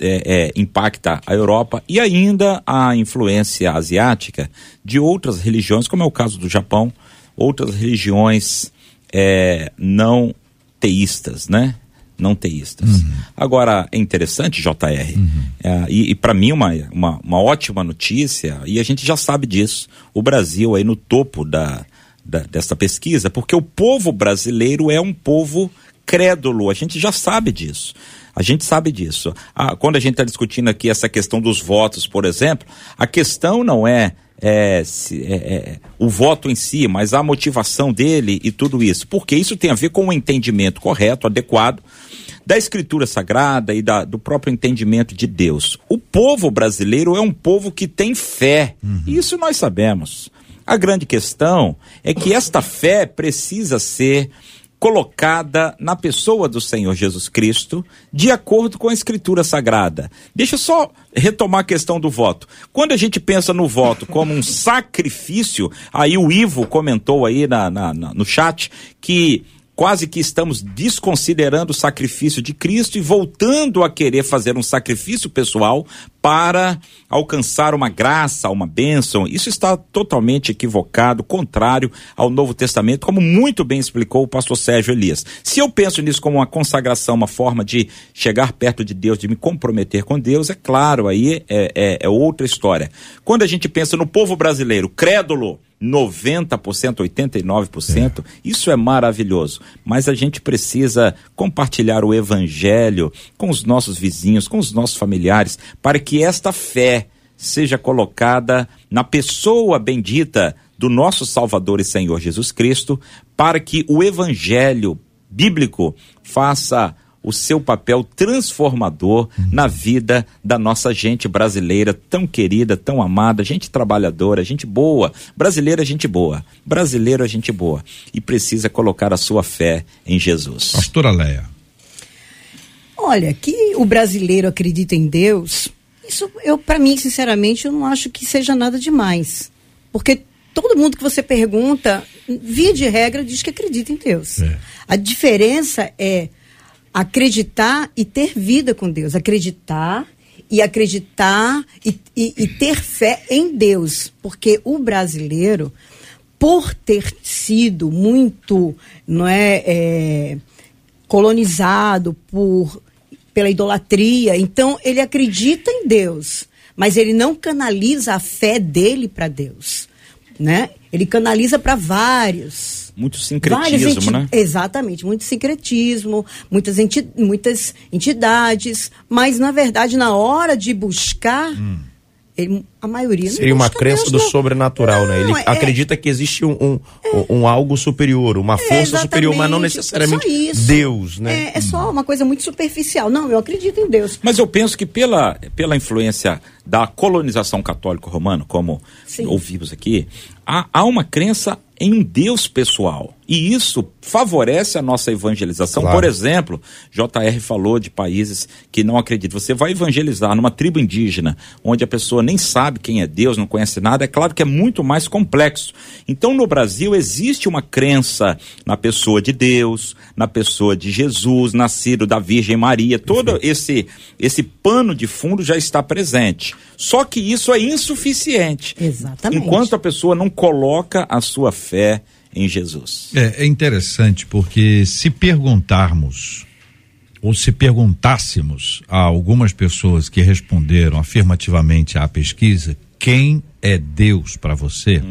é, é, impacta a Europa e ainda a influência asiática de outras religiões, como é o caso do Japão, outras religiões é, não teístas, né? Não teístas. Uhum. Agora, é interessante, JR, uhum. É, e, e para mim uma, uma, uma ótima notícia, e a gente já sabe disso, o Brasil aí no topo da, da, dessa pesquisa, porque o povo brasileiro é um povo crédulo, a gente já sabe disso. A gente sabe disso. Ah, quando a gente está discutindo aqui essa questão dos votos, por exemplo, a questão não é, é, se, é, é, o voto em si, mas a motivação dele e tudo isso. Porque isso tem a ver com o entendimento correto, adequado da escritura sagrada e da, do próprio entendimento de Deus. O povo brasileiro é um povo que tem fé. Uhum. Isso nós sabemos. A grande questão é que esta fé precisa ser colocada na pessoa do Senhor Jesus Cristo, de acordo com a Escritura Sagrada. Deixa eu só retomar a questão do voto. Quando a gente pensa no voto como um sacrifício, aí o Ivo comentou aí na, na, na no chat que quase que estamos desconsiderando o sacrifício de Cristo e voltando a querer fazer um sacrifício pessoal para alcançar uma graça, uma bênção. Isso está totalmente equivocado, contrário ao Novo Testamento, como muito bem explicou o pastor Sérgio Elias. Se eu penso nisso como uma consagração, uma forma de chegar perto de Deus, de me comprometer com Deus, é claro, aí é, é, é outra história. Quando a gente pensa no povo brasileiro, crédulo, 90%, 89%, é. isso é maravilhoso. Mas a gente precisa compartilhar o evangelho com os nossos vizinhos, com os nossos familiares, para que esta fé seja colocada na pessoa bendita do nosso Salvador e Senhor Jesus Cristo, para que o evangelho bíblico faça o seu papel transformador na vida da nossa gente brasileira, tão querida, tão amada, gente trabalhadora, gente boa. Brasileira, gente boa. Brasileiro é gente boa. E precisa colocar a sua fé em Jesus. Pastora Leia. Olha, que o brasileiro acredita em Deus, isso eu para mim, sinceramente, eu não acho que seja nada demais. Porque todo mundo que você pergunta, via de regra, diz que acredita em Deus. É. A diferença é acreditar e ter vida com Deus. Acreditar e acreditar e, e, e ter fé em Deus. Porque o brasileiro, por ter sido muito, não é, é colonizado por pela idolatria, então ele acredita em Deus, mas ele não canaliza a fé dele para Deus, né? Ele canaliza para vários Muito sincretismo, né? Exatamente, muito sincretismo, muitas, enti- muitas entidades, mas na verdade, na hora de buscar, ele- a maioria não Seria uma crença Deus, do não. sobrenatural, né? Ele Não, é- acredita que existe um, um, um algo superior, uma força exatamente, superior, mas não necessariamente isso. Deus, né? É, é só uma coisa muito superficial. Não, eu acredito em Deus. Mas eu penso que pela, pela influência da colonização católico-romana, como Sim. ouvimos aqui, há, há uma crença em um Deus pessoal. E isso favorece a nossa evangelização. Claro. Por exemplo, JR falou de países que não acreditam. Você vai evangelizar numa tribo indígena, onde a pessoa nem sabe quem é Deus, não conhece nada, é claro que é muito mais complexo. Então, no Brasil, existe uma crença na pessoa de Deus, na pessoa de Jesus, nascido da Virgem Maria. Todo esse, esse pano de fundo já está presente. Só que isso é insuficiente. Exatamente. Enquanto a pessoa não coloca a sua fé em Jesus. É, é interessante porque se perguntarmos ou se perguntássemos a algumas pessoas que responderam afirmativamente à pesquisa quem é Deus para você,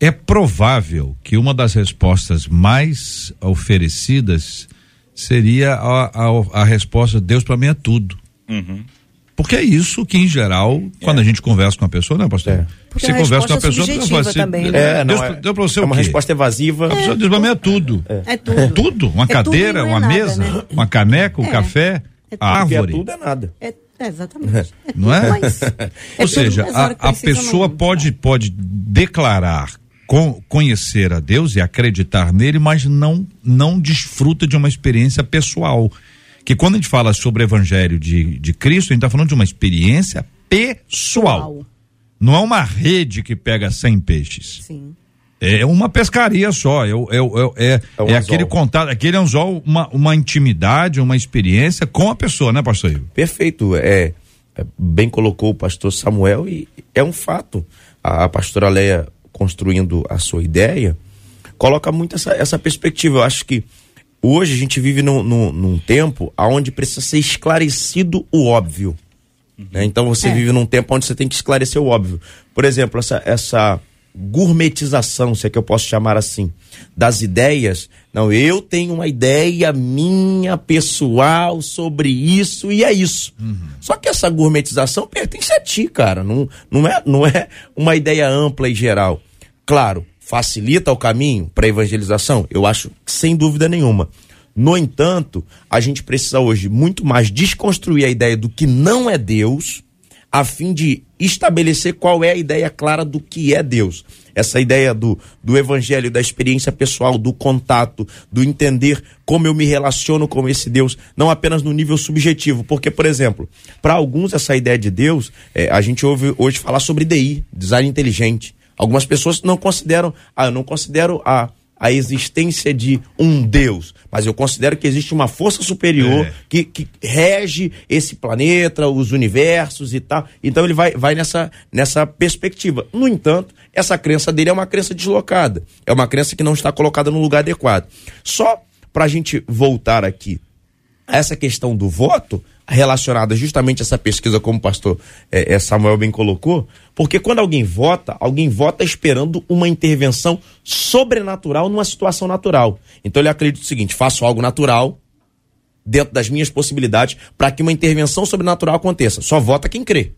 é provável que uma das respostas mais oferecidas seria a, a, a resposta Deus para mim é tudo. Uhum. Porque é isso que, em geral, quando a gente conversa com a pessoa, né, pastor? É. Porque Você é uma conversa com a pessoa, subjetiva fala assim, também, né? É, não, Deus, é, pra você é uma resposta evasiva. A pessoa diz mim é tudo. É tudo. Tudo? Uma É tudo cadeira, e não é uma nada, mesa, né? uma caneca, um É. café, É a Porque é árvore. tudo é nada. É, é, exatamente. É Não é? tudo, mas é Ou tudo, seja, mas a, a pessoa pode, pode declarar com- conhecer a Deus e acreditar nele, mas não, não desfruta de uma experiência pessoal. Que quando a gente fala sobre o evangelho de, de Cristo, a gente está falando de uma experiência pessoal. Pessoal. Não é uma rede que pega 100 peixes. Sim. É uma pescaria só. É, é, é, é, É um é aquele contato, aquele anzol, uma, uma intimidade, uma experiência com a pessoa, né, pastor Ivo? Perfeito. É, é, bem colocou o pastor Samuel e é um fato. A, a pastora Leia construindo a sua ideia coloca muito essa, essa perspectiva. Eu acho que hoje a gente vive num, num, num tempo onde precisa ser esclarecido o óbvio. né? Então você É. vive num tempo onde você tem que esclarecer o óbvio. Por exemplo, essa, essa gourmetização, se é que eu posso chamar assim, das ideias. Não, eu tenho uma ideia minha pessoal sobre isso e é isso. Só que essa gourmetização pertence a ti, cara. Não, não, é, não é uma ideia ampla e geral. Claro, facilita o caminho para evangelização? Eu acho que sem dúvida nenhuma. No entanto, a gente precisa hoje muito mais desconstruir a ideia do que não é Deus, a fim de estabelecer qual é a ideia clara do que é Deus. Essa ideia do, do evangelho, da experiência pessoal, do contato, do entender como eu me relaciono com esse Deus, não apenas no nível subjetivo. Porque, por exemplo, para alguns essa ideia de Deus, é, a gente ouve hoje falar sobre DI, design inteligente. Algumas pessoas não consideram, ah, eu não considero a, a existência de um Deus, mas eu considero que existe uma força superior É. que, que rege esse planeta, os universos e tal. Então ele vai, vai nessa, nessa perspectiva. No entanto, essa crença dele é uma crença deslocada, é uma crença que não está colocada no lugar adequado. Só para a gente voltar aqui essa questão do voto, relacionada justamente a essa pesquisa, como o pastor eh, eh, Samuel bem colocou, porque quando alguém vota, alguém vota esperando uma intervenção sobrenatural numa situação natural. Então ele acredita o seguinte: faço algo natural dentro das minhas possibilidades para que uma intervenção sobrenatural aconteça. Só vota quem crê.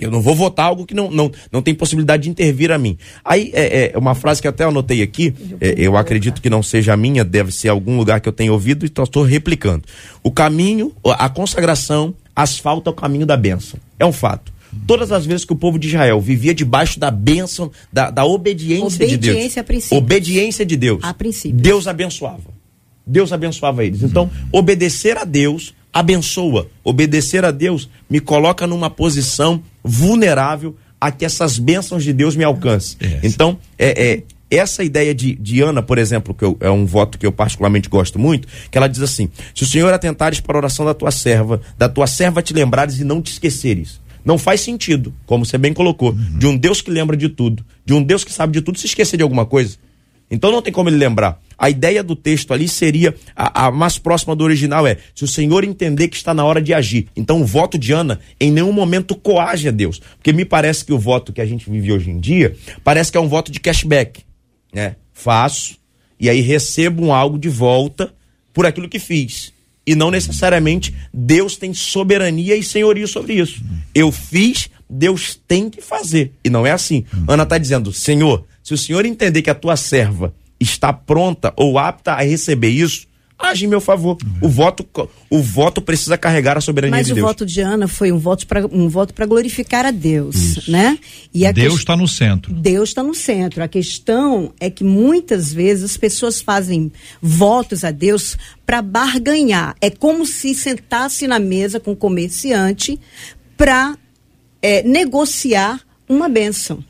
Eu não vou votar algo que não, não, não tem possibilidade de intervir a mim. Aí, é, é uma frase que até anotei aqui, é, eu acredito que não seja a minha, deve ser algum lugar que eu tenha ouvido, então estou replicando. O caminho, a consagração, asfalta o caminho da bênção. É um fato. Todas as vezes que o povo de Israel vivia debaixo da bênção, da, da obediência, obediência de Deus. A princípio. Obediência de Deus. A princípio. Deus abençoava. Deus abençoava eles. Então, obedecer a Deus abençoa. Obedecer a Deus me coloca numa posição vulnerável a que essas bênçãos de Deus me alcancem. É. Então, é, é, essa ideia de, de Ana, por exemplo, que eu- é um voto que eu particularmente gosto muito, que ela diz assim: se o Senhor atentares para a oração da tua serva, da tua serva te lembrares e não te esqueceres. Não faz sentido, como você bem colocou, de um Deus que lembra de tudo, de um Deus que sabe de tudo, se esquecer de alguma coisa. Então não tem como ele lembrar. A ideia do texto ali seria a, a mais próxima do original é se o Senhor entender que está na hora de agir. Então o voto de Ana em nenhum momento coage a Deus, porque me parece que o voto que a gente vive hoje em dia parece que é um voto de cashback, né? Faço e aí recebo um algo de volta por aquilo que fiz. E não necessariamente Deus tem soberania e senhorio sobre isso. Eu fiz, Deus tem que fazer. E não é assim. Ana está dizendo, Senhor, se o Senhor entender que a tua serva está pronta ou apta a receber isso, age em meu favor. O voto, o voto precisa carregar a soberania Mas de o Deus. voto de Ana foi um voto para um voto para glorificar a Deus, né? E a Deus está no centro. Deus está no centro. A questão é que muitas vezes as pessoas fazem votos a Deus para barganhar. É como se sentasse na mesa com o comerciante para negociar uma bênção.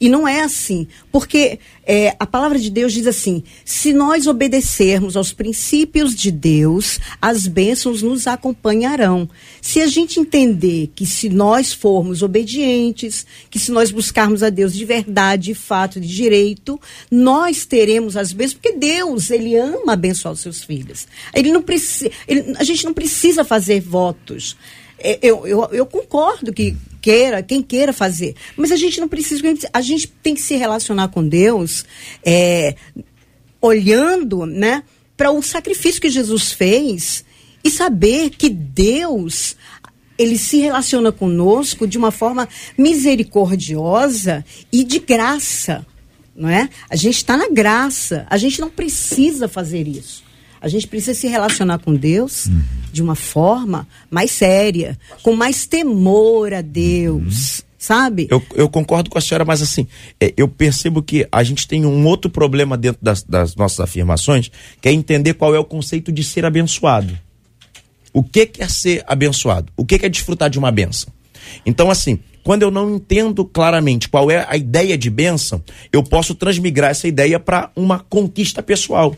E não é assim, porque é, a palavra de Deus diz assim: se nós obedecermos aos princípios de Deus, as bênçãos nos acompanharão. Se a gente entender que se nós formos obedientes, que se nós buscarmos a Deus de verdade, de fato, de direito, nós teremos as bênçãos, porque Deus, ele ama abençoar os seus filhos. Ele não precisa, a gente não precisa fazer votos. É, Eu, eu, eu concordo que queira, quem queira fazer. Mas a gente não precisa, a gente tem que se relacionar com Deus é, olhando né, para o sacrifício que Jesus fez e saber que Deus ele se relaciona conosco de uma forma misericordiosa e de graça, não é? A gente está na graça, a gente não precisa fazer isso. A gente precisa se relacionar com Deus de uma forma mais séria, com mais temor a Deus, sabe? Eu, eu concordo com a senhora, mas assim, é, eu percebo que a gente tem um outro problema dentro das, das nossas afirmações, que é entender qual é o conceito de ser abençoado. O que que é ser abençoado? O que que é desfrutar de uma benção? Então, assim, quando eu não entendo claramente qual é a ideia de bênção, eu posso transmigrar essa ideia para uma conquista pessoal.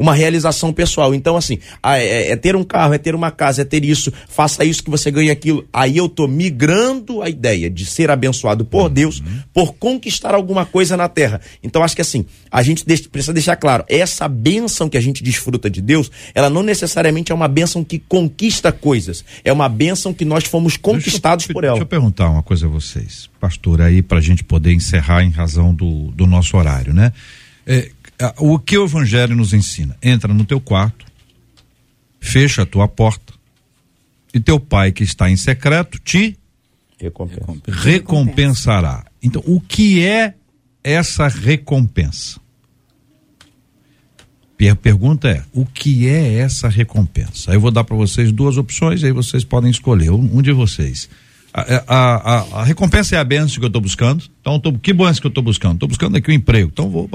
Uma realização pessoal. Então, assim, ah, é, é ter um carro, é ter uma casa, é ter isso, faça isso que você ganha aquilo. Aí eu tô migrando a ideia de ser abençoado por Deus, por conquistar alguma coisa na terra. Então, acho que assim, a gente deixa- precisa deixar claro, essa bênção que a gente desfruta de Deus, ela não necessariamente é uma bênção que conquista coisas. É uma bênção que nós fomos conquistados eu, por ela. Deixa eu perguntar uma coisa a vocês, pastor, aí para a gente poder encerrar em razão do, do nosso horário, né? É, o que o evangelho nos ensina? Entra no teu quarto, fecha a tua porta, e teu pai que está em secreto te Recompensa. recompensará. Então, o que é essa recompensa? Per- pergunta é: o que é essa recompensa? Aí eu vou dar para vocês duas opções, aí vocês podem escolher um de vocês. A, a- a- a recompensa é a benção que eu estou buscando. Então, tô- que benção que eu estou buscando? Estou buscando aqui um emprego. Então, vou.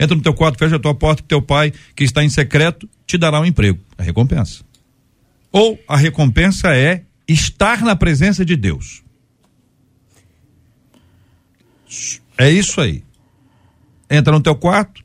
Entra no teu quarto, fecha a tua porta, que teu pai, que está em secreto, te dará um emprego. A recompensa. Ou a recompensa é estar na presença de Deus. É isso aí. Entra no teu quarto,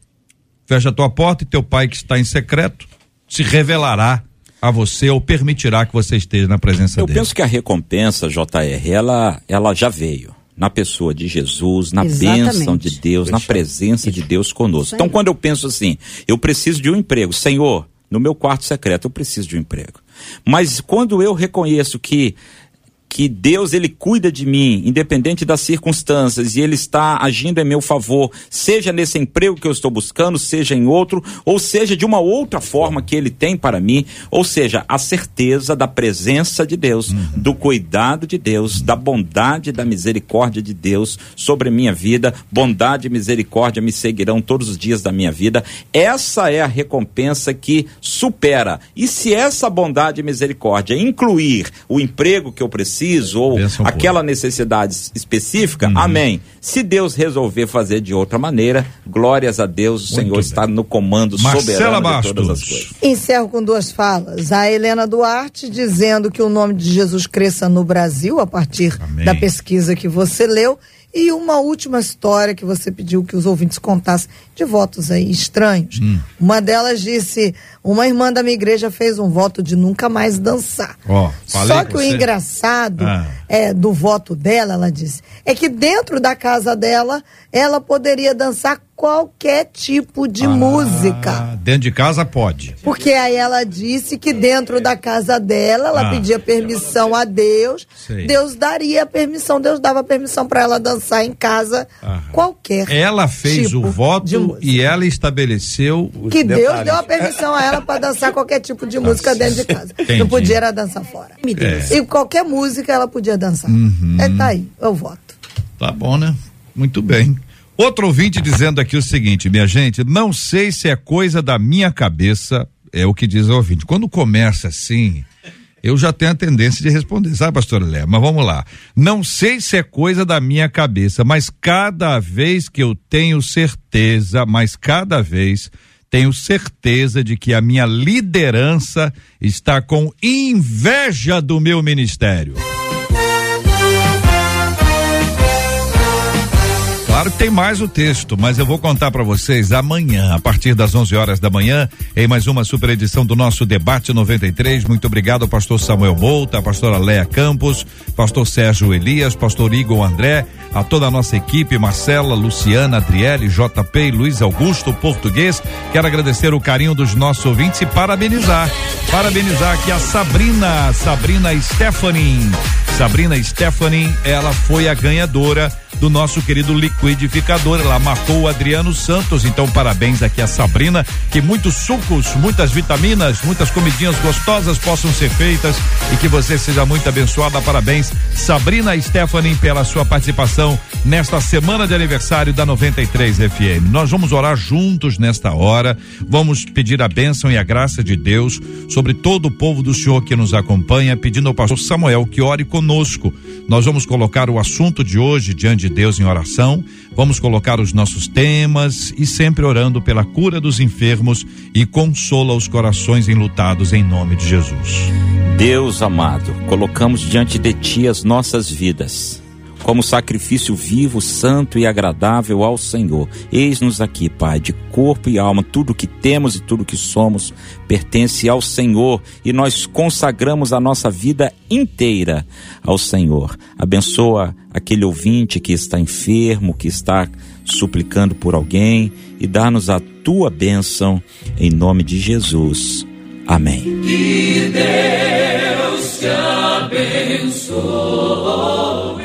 fecha a tua porta e teu pai que está em secreto se revelará a você ou permitirá que você esteja na presença Eu dele. penso que a recompensa, JR, ela, ela já veio na pessoa de Jesus, na Exatamente. bênção de Deus, na presença de Deus conosco. Aí. Então, quando eu penso assim, eu preciso de um emprego, Senhor, no meu quarto secreto eu preciso de um emprego. Mas quando eu reconheço que que Deus ele cuida de mim, independente das circunstâncias, e ele está agindo em meu favor, seja nesse emprego que eu estou buscando, seja em outro, ou seja de uma outra forma que ele tem para mim, ou seja, a certeza da presença de Deus, uhum. do cuidado de Deus, da bondade, da misericórdia de Deus sobre a minha vida, bondade e misericórdia me seguirão todos os dias da minha vida. Essa é a recompensa que supera. E se essa bondade e misericórdia incluir o emprego que eu preciso preciso ou aquela necessidade específica, uhum. amém. Se Deus resolver fazer de outra maneira, glórias a Deus, o Muito Senhor bem. está no comando Marcela soberano Bastos. de todas as coisas. Encerro com duas falas. A Helena Duarte dizendo que o nome de Jesus cresça no Brasil a partir amém. da pesquisa que você leu e uma última história que você pediu que os ouvintes contassem de votos aí estranhos. Hum. Uma delas disse: uma irmã da minha igreja fez um voto de nunca mais dançar. Oh, Só que o engraçado ah. é do voto dela, ela disse, é que dentro da casa dela ela poderia dançar qualquer tipo de ah, música. Dentro de casa pode. Porque aí ela disse que dentro da casa dela ela ah, pedia permissão a Deus, sei. Deus daria permissão, Deus dava permissão para ela dançar em casa ah. qualquer. Ela fez tipo o voto e ela estabeleceu que detalhes. Deus deu a permissão a ela para dançar qualquer tipo de música dentro de casa. Entendi. Não podia era dançar fora. É. E qualquer música ela podia dançar. Uhum. É, tá aí, eu voto. Tá bom, né? Muito bem. Outro ouvinte dizendo aqui o seguinte, minha gente, não sei se é coisa da minha cabeça, é o que diz o ouvinte. Quando começa assim, eu já tenho a tendência de responder, sabe, pastor Léo? Mas vamos lá. Não sei se é coisa da minha cabeça, mas cada vez que eu tenho certeza, mas cada vez tenho certeza de que a minha liderança está com inveja do meu ministério. Claro que tem mais o texto, mas eu vou contar para vocês amanhã, a partir das 11 horas da manhã, em mais uma super edição do nosso debate 93. Muito obrigado ao pastor Samuel Volta, a pastora Leia Campos, pastor Sérgio Elias, pastor Igor André, a toda a nossa equipe, Marcela, Luciana, Adriele, JP e Luiz Augusto, português. Quero agradecer o carinho dos nossos ouvintes e parabenizar. Parabenizar aqui a Sabrina, Sabrina Stephanie. Sabrina Stephanie, ela foi a ganhadora do nosso querido liquidificador. Ela marcou o Adriano Santos. Então, parabéns aqui a Sabrina. Que muitos sucos, muitas vitaminas, muitas comidinhas gostosas possam ser feitas e que você seja muito abençoada. Parabéns, Sabrina Stephanie, pela sua participação nesta semana de aniversário da 93 FM. Nós vamos orar juntos nesta hora. Vamos pedir a bênção e a graça de Deus sobre todo o povo do Senhor que nos acompanha, pedindo ao pastor Samuel que ore conosco. Nós vamos colocar o assunto de hoje diante de Deus em oração, vamos colocar os nossos temas e sempre orando pela cura dos enfermos e consola os corações enlutados em nome de Jesus. Deus amado, colocamos diante de ti as nossas vidas como sacrifício vivo, santo e agradável ao Senhor. Eis-nos aqui, Pai, de corpo e alma, tudo que temos e tudo que somos pertence ao Senhor e nós consagramos a nossa vida inteira ao Senhor. Abençoa aquele ouvinte que está enfermo, que está suplicando por alguém e dá-nos a tua bênção em nome de Jesus. Amém. Que Deus te abençoe.